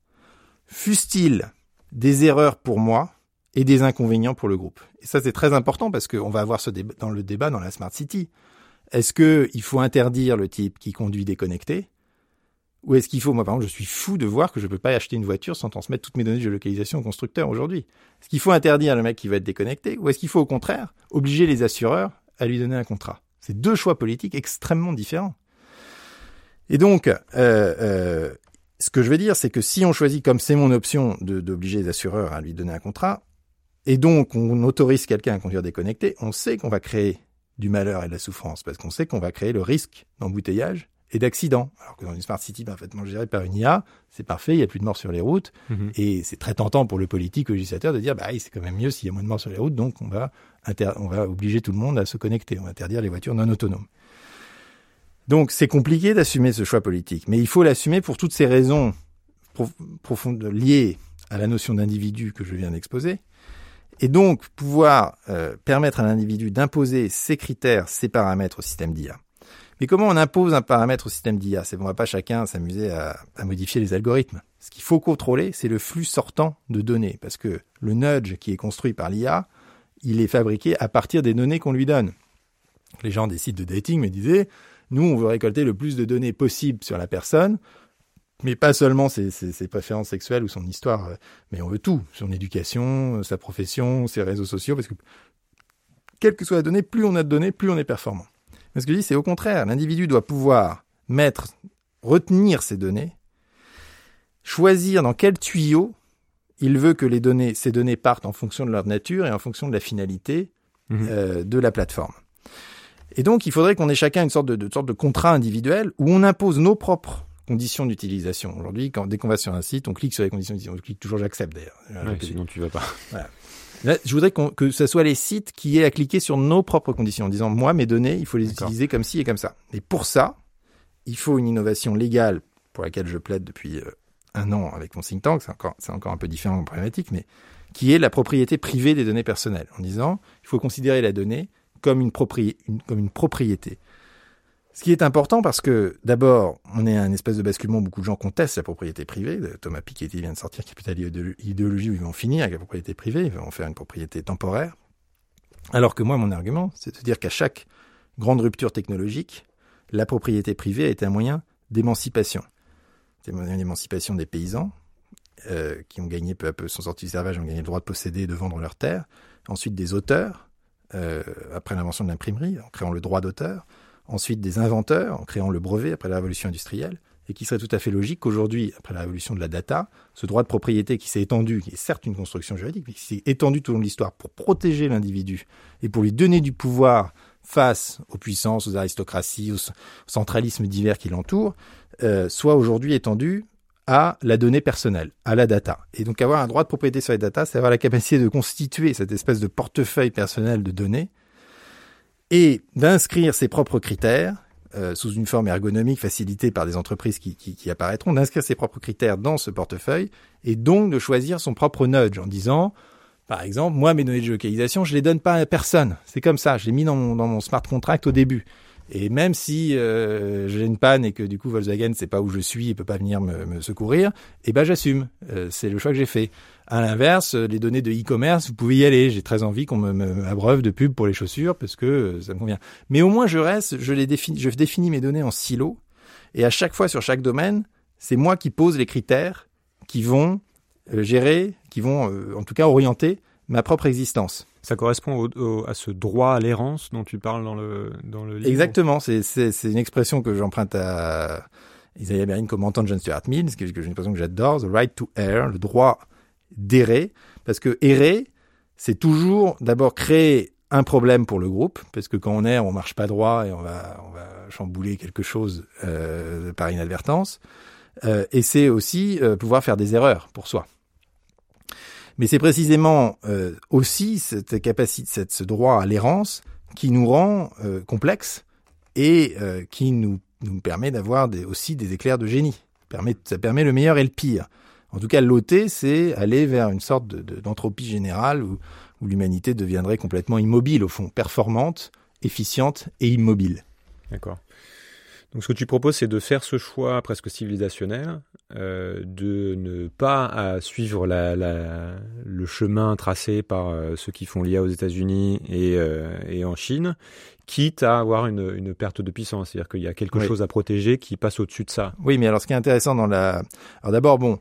Speaker 2: fussent-ils des erreurs pour moi et des inconvénients pour le groupe. Et ça, c'est très important parce qu'on va avoir ce débat dans le débat dans la Smart City. Est-ce qu'il faut interdire le type qui conduit déconnecté ou est-ce qu'il faut, moi par exemple, je suis fou de voir que je peux pas acheter une voiture sans transmettre toutes mes données de géolocalisation au constructeur aujourd'hui. Est-ce qu'il faut interdire le mec qui va être déconnecté ou est-ce qu'il faut au contraire obliger les assureurs à lui donner un contrat? C'est deux choix politiques extrêmement différents. Et donc, euh, euh, ce que je veux dire, c'est que si on choisit, comme c'est mon option, d'obliger les assureurs à lui donner un contrat, et donc on autorise quelqu'un à conduire déconnecté, on sait qu'on va créer du malheur et de la souffrance, parce qu'on sait qu'on va créer le risque d'embouteillage et d'accident. Alors que dans une smart city parfaitement gérée par une IA, c'est parfait, il n'y a plus de morts sur les routes, mhm. et c'est très tentant pour le politique, le législateur de dire, bah, c'est quand même mieux s'il y a moins de morts sur les routes, donc on va on va obliger tout le monde à se connecter, on va interdire les voitures non autonomes. Donc c'est compliqué d'assumer ce choix politique, mais il faut l'assumer pour toutes ces raisons profondes liées à la notion d'individu que je viens d'exposer, et donc pouvoir euh, permettre à l'individu d'imposer ses critères, ses paramètres au système d'IA. Mais comment on impose un paramètre au système d'IA C'est bon, va pas chacun s'amuser à, à, modifier les algorithmes. Ce qu'il faut contrôler, c'est le flux sortant de données, parce que le nudge qui est construit par l'IA, il est fabriqué à partir des données qu'on lui donne. Les gens des sites de dating me disaient, nous, on veut récolter le plus de données possible sur la personne, mais pas seulement ses, préférences sexuelles ou son histoire, euh, mais on veut tout, son éducation, sa profession, ses réseaux sociaux, parce que quelle que soit la donnée, plus on a de données, plus on est performant. Mais ce que je dis, c'est au contraire, l'individu doit pouvoir mettre, retenir ces données, choisir dans quel tuyau il veut que les données, ces données partent en fonction de leur nature et en fonction de la finalité mhm. euh, de la plateforme. Et donc, il faudrait qu'on ait chacun une sorte de, de, sorte de contrat individuel où on impose nos propres conditions d'utilisation. Aujourd'hui, quand, dès qu'on va sur un site, on clique sur les conditions d'utilisation. On clique toujours j'accepte d'ailleurs.
Speaker 1: sinon tu vas pas.
Speaker 2: Là, je voudrais que ce soit les sites qui aient à cliquer sur nos propres conditions en disant moi mes données, il faut les utiliser comme ci et comme ça. Et pour ça, il faut une innovation légale pour laquelle je plaide depuis euh, un an avec mon think tank, c'est encore, encore un peu différent en problématique, mais qui est la propriété privée des données personnelles, en disant il faut considérer la donnée comme une, comme une propriété. Ce qui est important parce que, d'abord, on est à un espèce de basculement où beaucoup de gens contestent la propriété privée. Thomas Piketty vient de sortir Capital Idéologie où ils vont finir avec la propriété privée, ils vont en faire une propriété temporaire. Alors que moi, mon argument, c'est de dire qu'à chaque grande rupture technologique, la propriété privée a été un moyen d'émancipation l'émancipation des paysans, euh, qui ont gagné peu à peu, sont sortis du servage, ont gagné le droit de posséder et de vendre leurs terres. Ensuite, des auteurs, euh, après l'invention de l'imprimerie, en créant le droit d'auteur. Ensuite, des inventeurs, en créant le brevet après la révolution industrielle. et qui serait tout à fait logique qu'aujourd'hui, après la révolution de la data, ce droit de propriété qui s'est étendu, qui est certes une construction juridique, mais qui s'est étendu tout au long de l'histoire pour protéger l'individu et pour lui donner du pouvoir face aux puissances, aux aristocraties, aux centralismes divers qui l'entourent, euh, soit aujourd'hui étendu à la donnée personnelle, à la data. Et donc avoir un droit de propriété sur les data, c'est avoir la capacité de constituer cette espèce de portefeuille personnel de données et d'inscrire ses propres critères euh, sous une forme ergonomique facilitée par des entreprises qui, apparaîtront, d'inscrire ses propres critères dans ce portefeuille et donc de choisir son propre nudge en disant par exemple, moi, mes données de localisation, je les donne pas à personne. C'est comme ça. Je les mis dans mon, dans mon smart contract au début. Et même si euh, j'ai une panne et que du coup Volkswagen ne sait pas où je suis et peut pas venir me, me secourir, eh ben j'assume. Euh, c'est le choix que j'ai fait. À l'inverse, les données de e-commerce, vous pouvez y aller. J'ai très envie qu'on me, me abreuve de pub pour les chaussures parce que euh, ça me convient. Mais au moins je reste, je les définis, je définis mes données en silos. Et à chaque fois sur chaque domaine, c'est moi qui pose les critères qui vont euh, gérer, qui vont euh, en tout cas orienter ma propre existence.
Speaker 1: Ça correspond au, à ce droit à l'errance dont tu parles dans le, dans le livre
Speaker 2: Exactement, c'est une expression que j'emprunte à Isaiah Berlin commentant John Stuart Mill, ce que j'ai une expression que j'adore, the right to err, le droit d'errer, parce que errer, c'est toujours d'abord créer un problème pour le groupe, parce que quand on erre, on marche pas droit et on va, on va chambouler quelque chose euh, par inadvertance, euh, et c'est aussi euh, pouvoir faire des erreurs pour soi. Mais c'est précisément euh, aussi cette capacité, cette, ce droit à l'errance qui nous rend euh, complexes et euh, qui nous, nous permet d'avoir aussi des éclairs de génie. Permet, ça permet le meilleur et le pire. En tout cas, l'OT, c'est aller vers une sorte d'entropie de, générale où, où l'humanité deviendrait complètement immobile, au fond, performante, efficiente et immobile.
Speaker 1: D'accord. Donc ce que tu proposes, c'est de faire ce choix presque civilisationnel, euh, de ne pas suivre la, la, le chemin tracé par euh, ceux qui font l'IA aux États-Unis et, euh, et, en Chine, quitte à avoir une, une perte de puissance. C'est-à-dire qu'il y a quelque oui. chose à protéger qui passe au-dessus de ça.
Speaker 2: Oui, mais alors ce qui est intéressant dans la... Alors d'abord, bon,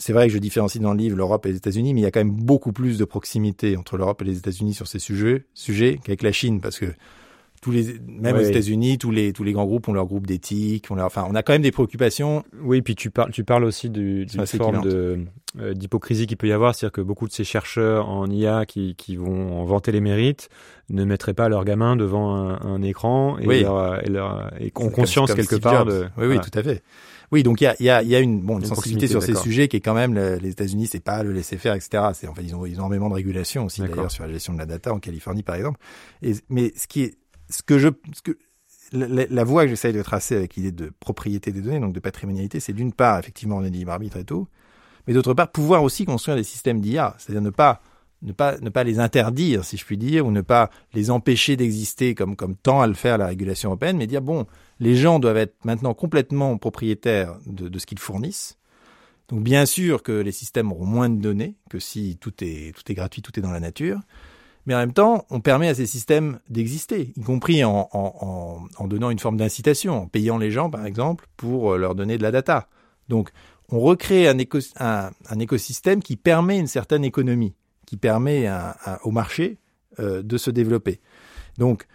Speaker 2: c'est vrai que je différencie dans le livre l'Europe et les États-Unis, mais il y a quand même beaucoup plus de proximité entre l'Europe et les États-Unis sur ces sujets, sujets qu'avec la Chine, parce que tous les même oui. aux États-Unis tous les tous les grands groupes ont leur groupe d'éthique on leur enfin on a quand même des préoccupations
Speaker 1: oui puis tu parles tu parles aussi du, d'une forme de euh, d'hypocrisie qu'il peut y avoir c'est-à-dire que beaucoup de ces chercheurs en IA qui qui vont en vanter les mérites ne mettraient pas leurs gamins devant un, un écran et
Speaker 2: oui.
Speaker 1: leur et leur et ont conscience quelque Steve part de
Speaker 2: oui oui voilà. tout à fait oui, donc il y a, y, a, y a une, bon, une, une sensibilité sur ces sujets qui est quand même le, les États-Unis, c'est pas le laisser faire, etc. C'est en fait ils ont, ils ont énormément de régulation aussi d'ailleurs sur la gestion de la data en Californie par exemple. Et, mais ce qui est ce que je, ce que, la, la voie que j'essaye de tracer avec l'idée de propriété des données, donc de patrimonialité, c'est d'une part, effectivement, on a dit libre arbitre et tout, mais d'autre part, pouvoir aussi construire des systèmes d'IA, c'est-à-dire ne pas, ne pas, ne pas les interdire, si je puis dire, ou ne pas les empêcher d'exister comme, comme tend à le faire la régulation européenne, mais dire, bon, les gens doivent être maintenant complètement propriétaires de, ce qu'ils fournissent. Donc, bien sûr que les systèmes auront moins de données que si tout est, gratuit, tout est dans la nature mais en même temps, on permet à ces systèmes d'exister, y compris en, donnant une forme d'incitation, en payant les gens, par exemple, pour euh, leur donner de la data. Donc, on recrée un, éco un, un écosystème qui permet une certaine économie, qui permet au marché euh, de se développer. Donc,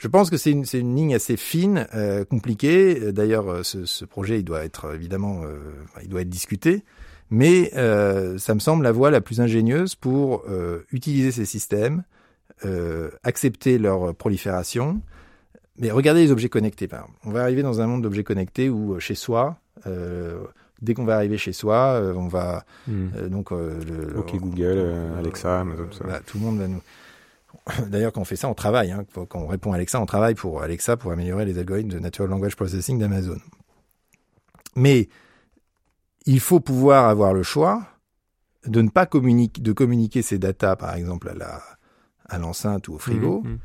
Speaker 2: je pense que c'est une, une, ligne assez fine, euh, compliquée. D'ailleurs, ce, ce, projet, il doit être évidemment, euh, il doit être discuté. Mais euh, ça me semble la voie la plus ingénieuse pour euh, utiliser ces systèmes, euh, accepter leur prolifération. Mais regardez les objets connectés. On va arriver dans un monde d'objets connectés où chez soi, dès qu'on va arriver chez soi, on va
Speaker 1: mmh.
Speaker 2: donc le,
Speaker 1: OK Google, Alexa, Amazon, ça.
Speaker 2: Bah, tout le monde va nous. D'ailleurs, quand on fait ça, on travaille. Hein. Quand on répond à Alexa, on travaille pour Alexa pour améliorer les algorithmes de natural language processing d'Amazon. Mais il faut pouvoir avoir le choix de ne pas communiquer, de communiquer ces datas, par exemple, à la, à l'enceinte ou au frigo, mmh, mmh.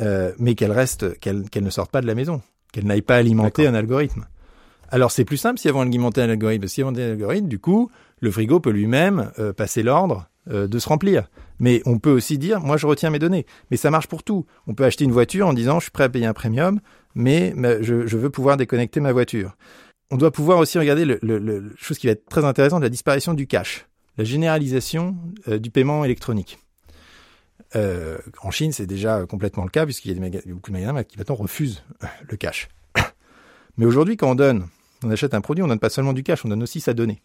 Speaker 2: Euh, mais qu'elles ne sortent pas de la maison, qu'elles n'aillent pas alimenter un algorithme. Alors c'est plus simple si elles vont alimenter un algorithme. Si elles vont alimenter un algorithme, du coup, le frigo peut lui-même euh, passer l'ordre euh, de se remplir. Mais on peut aussi dire, moi je retiens mes données. Mais ça marche pour tout. On peut acheter une voiture en disant, je suis prêt à payer un premium, mais, je, veux pouvoir déconnecter ma voiture on doit pouvoir aussi regarder le, chose qui va être très intéressante, la disparition du cash, la généralisation euh, du paiement électronique. Euh, en Chine, c'est déjà complètement le cas, puisqu'il y a beaucoup de magasins qui maintenant refusent le cash. Mais aujourd'hui, quand on donne on achète un produit, on donne pas seulement du cash, on donne aussi sa donnée.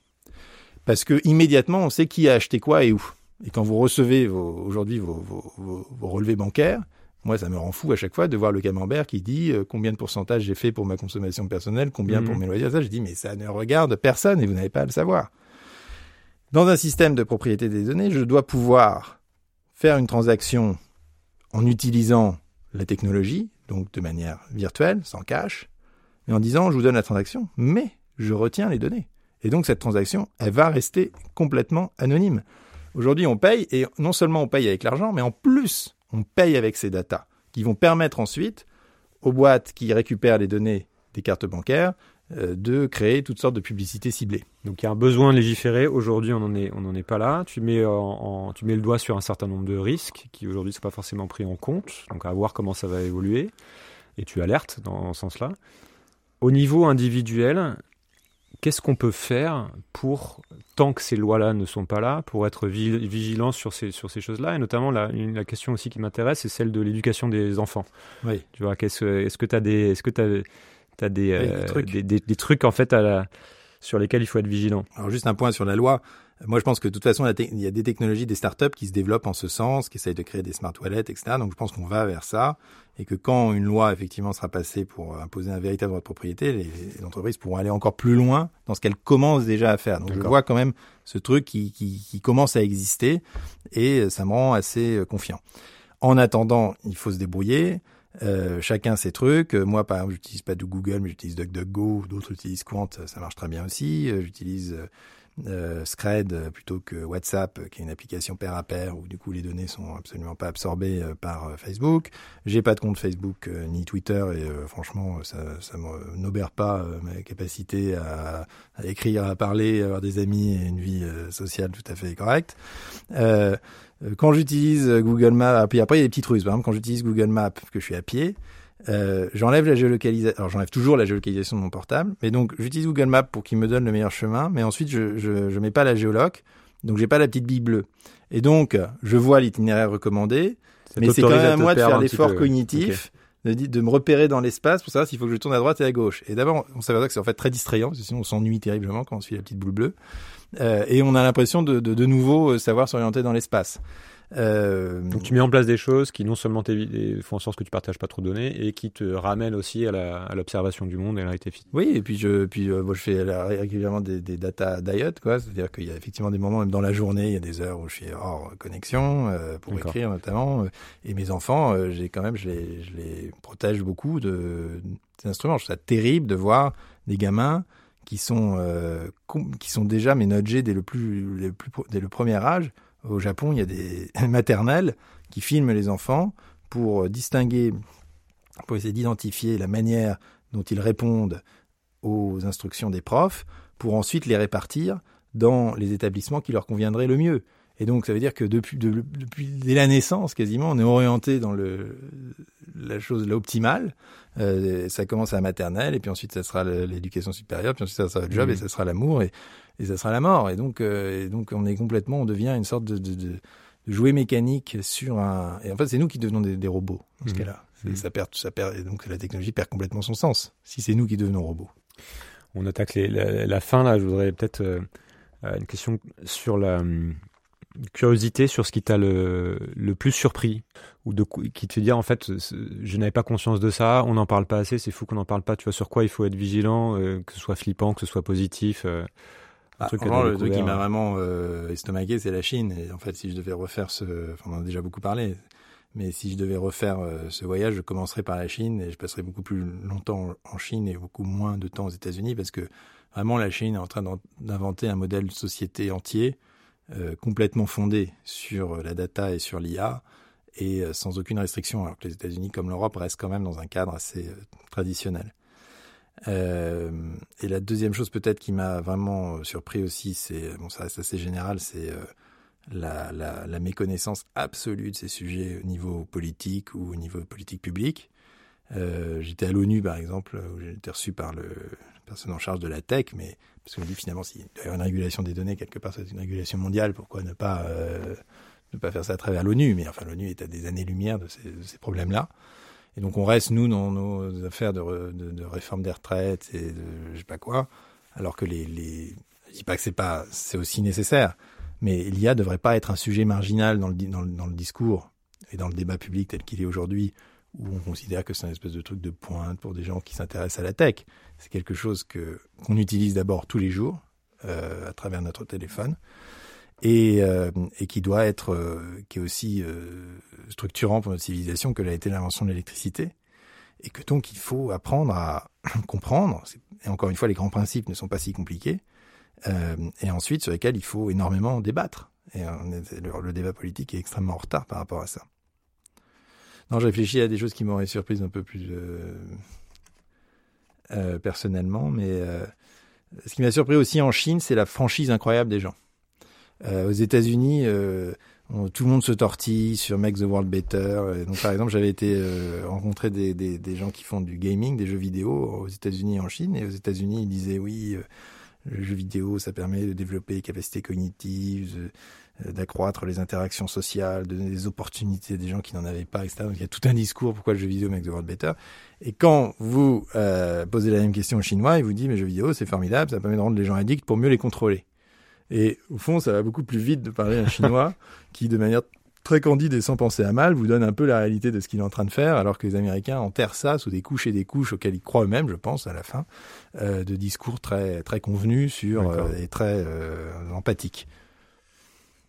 Speaker 2: Parce que immédiatement, on sait qui a acheté quoi et où. Et quand vous recevez aujourd'hui vos, vos, vos, relevés bancaires, moi, ça me rend fou à chaque fois de voir le camembert qui dit euh, combien de pourcentage j'ai fait pour ma consommation personnelle, combien pour mmh. mes loyers. Ça, je dis, mais ça ne regarde personne et vous n'avez pas à le savoir. Dans un système de propriété des données, je dois pouvoir faire une transaction en utilisant la technologie, donc de manière virtuelle, sans cash, mais en disant, je vous donne la transaction, mais je retiens les données. Et donc cette transaction, elle va rester complètement anonyme. Aujourd'hui, on paye, et non seulement on paye avec l'argent, mais en plus, on paye avec ces datas, qui vont permettre ensuite aux boîtes qui récupèrent les données des cartes bancaires euh, de créer toutes sortes de publicités ciblées.
Speaker 1: Donc il y a un besoin de légiférer. Aujourd'hui, on n'en est, pas là. Tu mets le doigt sur un certain nombre de risques qui aujourd'hui ne sont pas forcément pris en compte. Donc à voir comment ça va évoluer. Et tu alertes dans ce sens-là. Au niveau individuel, qu'est-ce qu'on peut faire pour, tant que ces lois-là ne sont pas là, pour être vigilant sur ces, sur ces choses-là? Et notamment, la, la question aussi qui m'intéresse, c'est celle de l'éducation des enfants.
Speaker 2: Oui.
Speaker 1: Tu vois, est-ce que tu as des... Est-ce que tu as, des, euh, des, des, des, trucs en fait à la, sur lesquels il faut être vigilant?
Speaker 2: Alors juste un point sur la loi. Moi, je pense que de toute façon, il y a des technologies, des startups qui se développent en ce sens, qui essayent de créer des smart wallets, etc. Donc, je pense qu'on va vers ça et que quand une loi effectivement sera passée pour imposer un véritable droit de propriété, les, entreprises pourront aller encore plus loin dans ce qu'elles commencent déjà à faire. Donc, je vois quand même ce truc qui, qui, qui commence à exister et ça me rend assez euh, confiant. En attendant, il faut se débrouiller. Euh, chacun ses trucs. Moi, par exemple, j'utilise pas de Google, mais j'utilise DuckDuckGo. D'autres utilisent Quant, ça marche très bien aussi. Euh, j'utilise euh, Scred euh, plutôt que WhatsApp, qui est une application pair à pair où du coup les données sont absolument pas absorbées euh, par Facebook. J'ai pas de compte Facebook ni Twitter et franchement ça, ça n'obère pas ma capacité à, à, écrire, à parler, à avoir des amis et une vie sociale tout à fait correcte. quand j'utilise Google Maps, puis après il y a des petites ruses. Par exemple, quand j'utilise Google Maps, que je suis à pied, euh, j'enlève la géolocalisation. Alors j'enlève toujours la géolocalisation de mon portable, mais donc j'utilise Google Maps pour qu'il me donne le meilleur chemin, mais ensuite je je, je mets pas la géoloc, donc j'ai pas la petite bille bleue. Et donc je vois l'itinéraire recommandé, mais c'est quand même à moi de faire l'effort cognitif. De, de, me repérer dans l'espace pour savoir s'il faut que je tourne à droite et à gauche. Et d'abord, on s'aperçoit que c'est en fait très distrayant, parce que sinon on s'ennuie terriblement quand on suit la petite boule bleue. Euh, et on a l'impression de, de, de nouveau euh, savoir s'orienter dans l'espace.
Speaker 1: Euh, Donc tu mets en place des choses qui non seulement font en sorte que tu partages pas trop de données et qui te ramènent aussi à l'observation du monde et à la réalité physique.
Speaker 2: Oui, et puis je, puis euh, moi je fais régulièrement des, des data diet, quoi. C'est-à-dire qu'il y a effectivement des moments, même dans la journée, il y a des heures où je suis hors connexion euh, pour écrire notamment. Et mes enfants, j'ai quand même, je les, je les protège beaucoup de ces instruments. Je trouve ça terrible de voir des gamins qui sont qui sont déjà mais dès le plus, les plus dès le premier âge au Japon, il y a des maternelles qui filment les enfants pour distinguer, pour essayer d'identifier la manière dont ils répondent aux instructions des profs, pour ensuite les répartir dans les établissements qui leur conviendraient le mieux. Et donc, ça veut dire que depuis, depuis dès la naissance, quasiment, on est orienté dans le, la chose l'optimale. Euh, ça commence à la maternelle, et puis ensuite, ça sera l'éducation supérieure, puis ensuite, ça sera le job, et ça sera l'amour. Et et ça sera la mort. Et donc, euh, et donc on est complètement, on devient une sorte de, de, de jouet mécanique sur un. Et en fait, c'est nous qui devenons des, des robots dans ce mmh. cas-là. Mmh. Ça perd, ça perd, et donc la technologie perd complètement son sens si c'est nous qui devenons robots.
Speaker 1: On attaque les, la, fin là. Je voudrais peut-être euh, euh, une question sur la hum, curiosité sur ce qui t'a le, le plus surpris ou de qui te fait dire en fait je n'avais pas conscience de ça on n'en parle pas assez c'est fou qu'on n'en parle pas tu vois sur quoi il faut être vigilant que ce soit flippant que ce soit positif
Speaker 2: ah, le truc qui m'a vraiment euh, estomaqué, c'est la Chine. Et en fait, si je devais refaire ce, enfin, on en a déjà beaucoup parlé, mais si je devais refaire euh, ce voyage, je commencerais par la Chine et je passerais beaucoup plus longtemps en Chine et beaucoup moins de temps aux États-Unis parce que vraiment la Chine est en train d'inventer un modèle de société entier euh, complètement fondé sur la data et sur l'IA et euh, sans aucune restriction, alors que les États-Unis comme l'Europe restent quand même dans un cadre assez euh, traditionnel. Euh, et la deuxième chose peut-être qui m'a vraiment surpris aussi, c'est bon, ça reste assez général, c'est euh, la, méconnaissance absolue de ces sujets au niveau politique ou au niveau politique public. Euh, J'étais à l'ONU par exemple, où j'ai été reçu par le personne en charge de la tech, mais parce qu'on dit finalement s'il doit y avoir une régulation des données quelque part, c'est une régulation mondiale, pourquoi ne pas euh, ne pas faire ça à travers l'ONU? Mais enfin l'ONU est à des années-lumière de ces, problèmes-là. Et donc on reste, nous, dans nos affaires de, de, réforme des retraites et de je sais pas quoi, alors que les... les je dis pas que c'est pas, c'est aussi nécessaire, mais l'IA devrait pas être un sujet marginal dans le, dans le discours et dans le débat public tel qu'il est aujourd'hui, où on considère que c'est un espèce de truc de pointe pour des gens qui s'intéressent à la tech. C'est quelque chose que qu'on utilise d'abord tous les jours euh, à travers notre téléphone et, euh, qui doit être, euh, qui est aussi structurant pour notre civilisation que l'a été l'invention de l'électricité, et que donc il faut apprendre à comprendre. Et encore une fois, les grands principes ne sont pas si compliqués, et ensuite sur lesquels il faut énormément débattre. Et le, débat politique est extrêmement en retard par rapport à ça. Non, je réfléchis à des choses qui m'auraient surprise un peu plus personnellement, mais ce qui m'a surpris aussi en Chine, c'est la franchise incroyable des gens. Euh, aux États-Unis, euh, tout le monde se tortille sur Make the World Better. Donc, par exemple, j'avais été euh, rencontrer des, gens qui font du gaming, des jeux vidéo aux États-Unis et en Chine. Et aux États-Unis, ils disaient oui, euh, le jeu vidéo, ça permet de développer les capacités cognitives, d'accroître les interactions sociales, de donner des opportunités à des gens qui n'en avaient pas, etc. Donc, il y a tout un discours pourquoi le jeu vidéo make the world better. Et quand vous euh, posez la même question aux Chinois, ils vous disent mais jeux vidéo, c'est formidable, ça permet de rendre les gens addicts pour mieux les contrôler. Et au fond, ça va beaucoup plus vite de parler à un Chinois qui, de manière très candide et sans penser à mal, vous donne un peu la réalité de ce qu'il est en train de faire, alors que les Américains enterrent ça sous des couches et des couches auxquelles ils croient eux-mêmes, je pense, à la fin, euh, de discours très très convenus sur euh, et très euh, empathiques.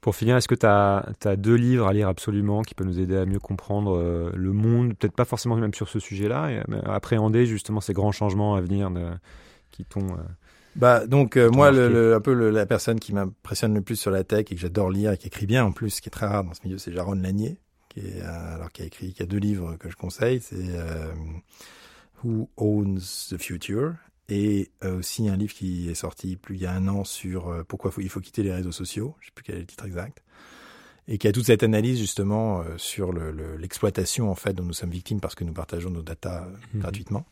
Speaker 1: Pour finir, est-ce que tu as, as, deux livres à lire absolument qui peuvent nous aider à mieux comprendre euh, le monde, peut-être pas forcément même sur ce sujet-là, mais appréhender justement ces grands changements à venir de, qui t'ont
Speaker 2: bah donc euh, moi le, un peu le, la personne qui m'impressionne le plus sur la tech et que j'adore lire et qui écrit bien en plus, ce qui est très rare dans ce milieu, c'est Jaron Lanier, qui est euh, alors qui a écrit qui a deux livres que je conseille, c'est euh, Who Owns the Future et aussi un livre qui est sorti plus il y a un an sur pourquoi faut, il faut quitter les réseaux sociaux, je sais plus quel est le titre exact et qui a toute cette analyse justement sur l'exploitation le, en fait dont nous sommes victimes parce que nous partageons nos datas mmh. gratuitement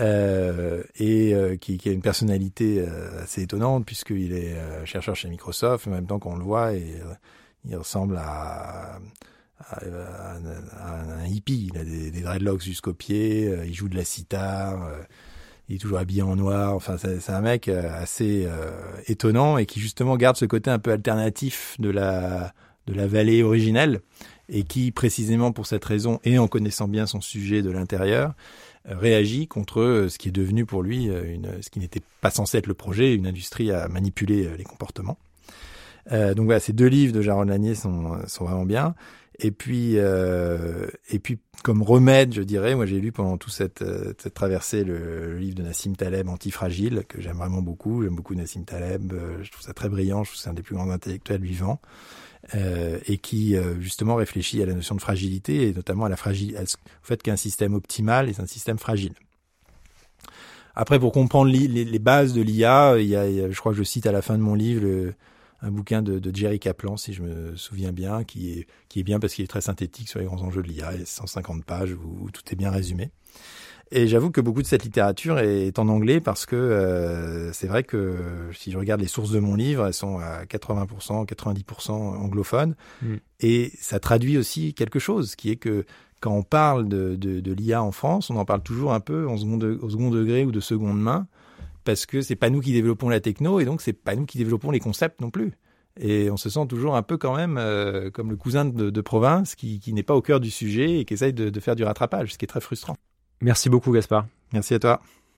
Speaker 2: euh, et euh, qui, qui, a une personnalité euh, assez étonnante puisqu'il est euh, chercheur chez Microsoft, en même temps qu'on le voit, et il ressemble à, à, à, un hippie. Il a des, des dreadlocks jusqu'aux pieds, il joue de la sitar, il est toujours habillé en noir. Enfin, c'est un mec assez étonnant et qui justement garde ce côté un peu alternatif de la de la vallée originelle et qui précisément pour cette raison et en connaissant bien son sujet de l'intérieur réagit contre euh, ce qui est devenu pour lui euh, une, ce qui n'était pas censé être le projet, une industrie à manipuler euh, les comportements. Euh, donc voilà, ces deux livres de Jaron Lanier sont, sont vraiment bien. Et puis, euh, et puis comme remède, je dirais, moi j'ai lu pendant toute cette, cette traversée le, le, livre de Nassim Taleb, Antifragile, que j'aime vraiment beaucoup. J'aime beaucoup Nassim Taleb. je trouve ça très brillant. Je trouve c'est un des plus grands intellectuels vivants. Euh, et qui euh, justement réfléchit à la notion de fragilité et notamment à la fragile, au fait qu'un système optimal est un système fragile. Après, pour comprendre les, les, bases de l'IA, il, y a, je crois que je cite à la fin de mon livre le, un bouquin de, de, Jerry Kaplan, si je me souviens bien, qui est, qui est bien parce qu'il est très synthétique sur les grands enjeux de l'IA, il y a 150 pages où, où tout est bien résumé. Et j'avoue que beaucoup de cette littérature est en anglais parce que euh, c'est vrai que si je regarde les sources de mon livre, elles sont à 80%, 90% anglophones. Mm. Et ça traduit aussi quelque chose, qui est que quand on parle de, de, de l'IA en France, on en parle toujours un peu en second au second degré ou de seconde main, parce que c'est pas nous qui développons la techno et donc c'est pas nous qui développons les concepts non plus. Et on se sent toujours un peu quand même euh, comme le cousin de, de province qui, qui n'est pas au cœur du sujet et qui essaye de, de faire du rattrapage, ce qui est très frustrant.
Speaker 1: Merci beaucoup Gaspard.
Speaker 2: Merci à toi.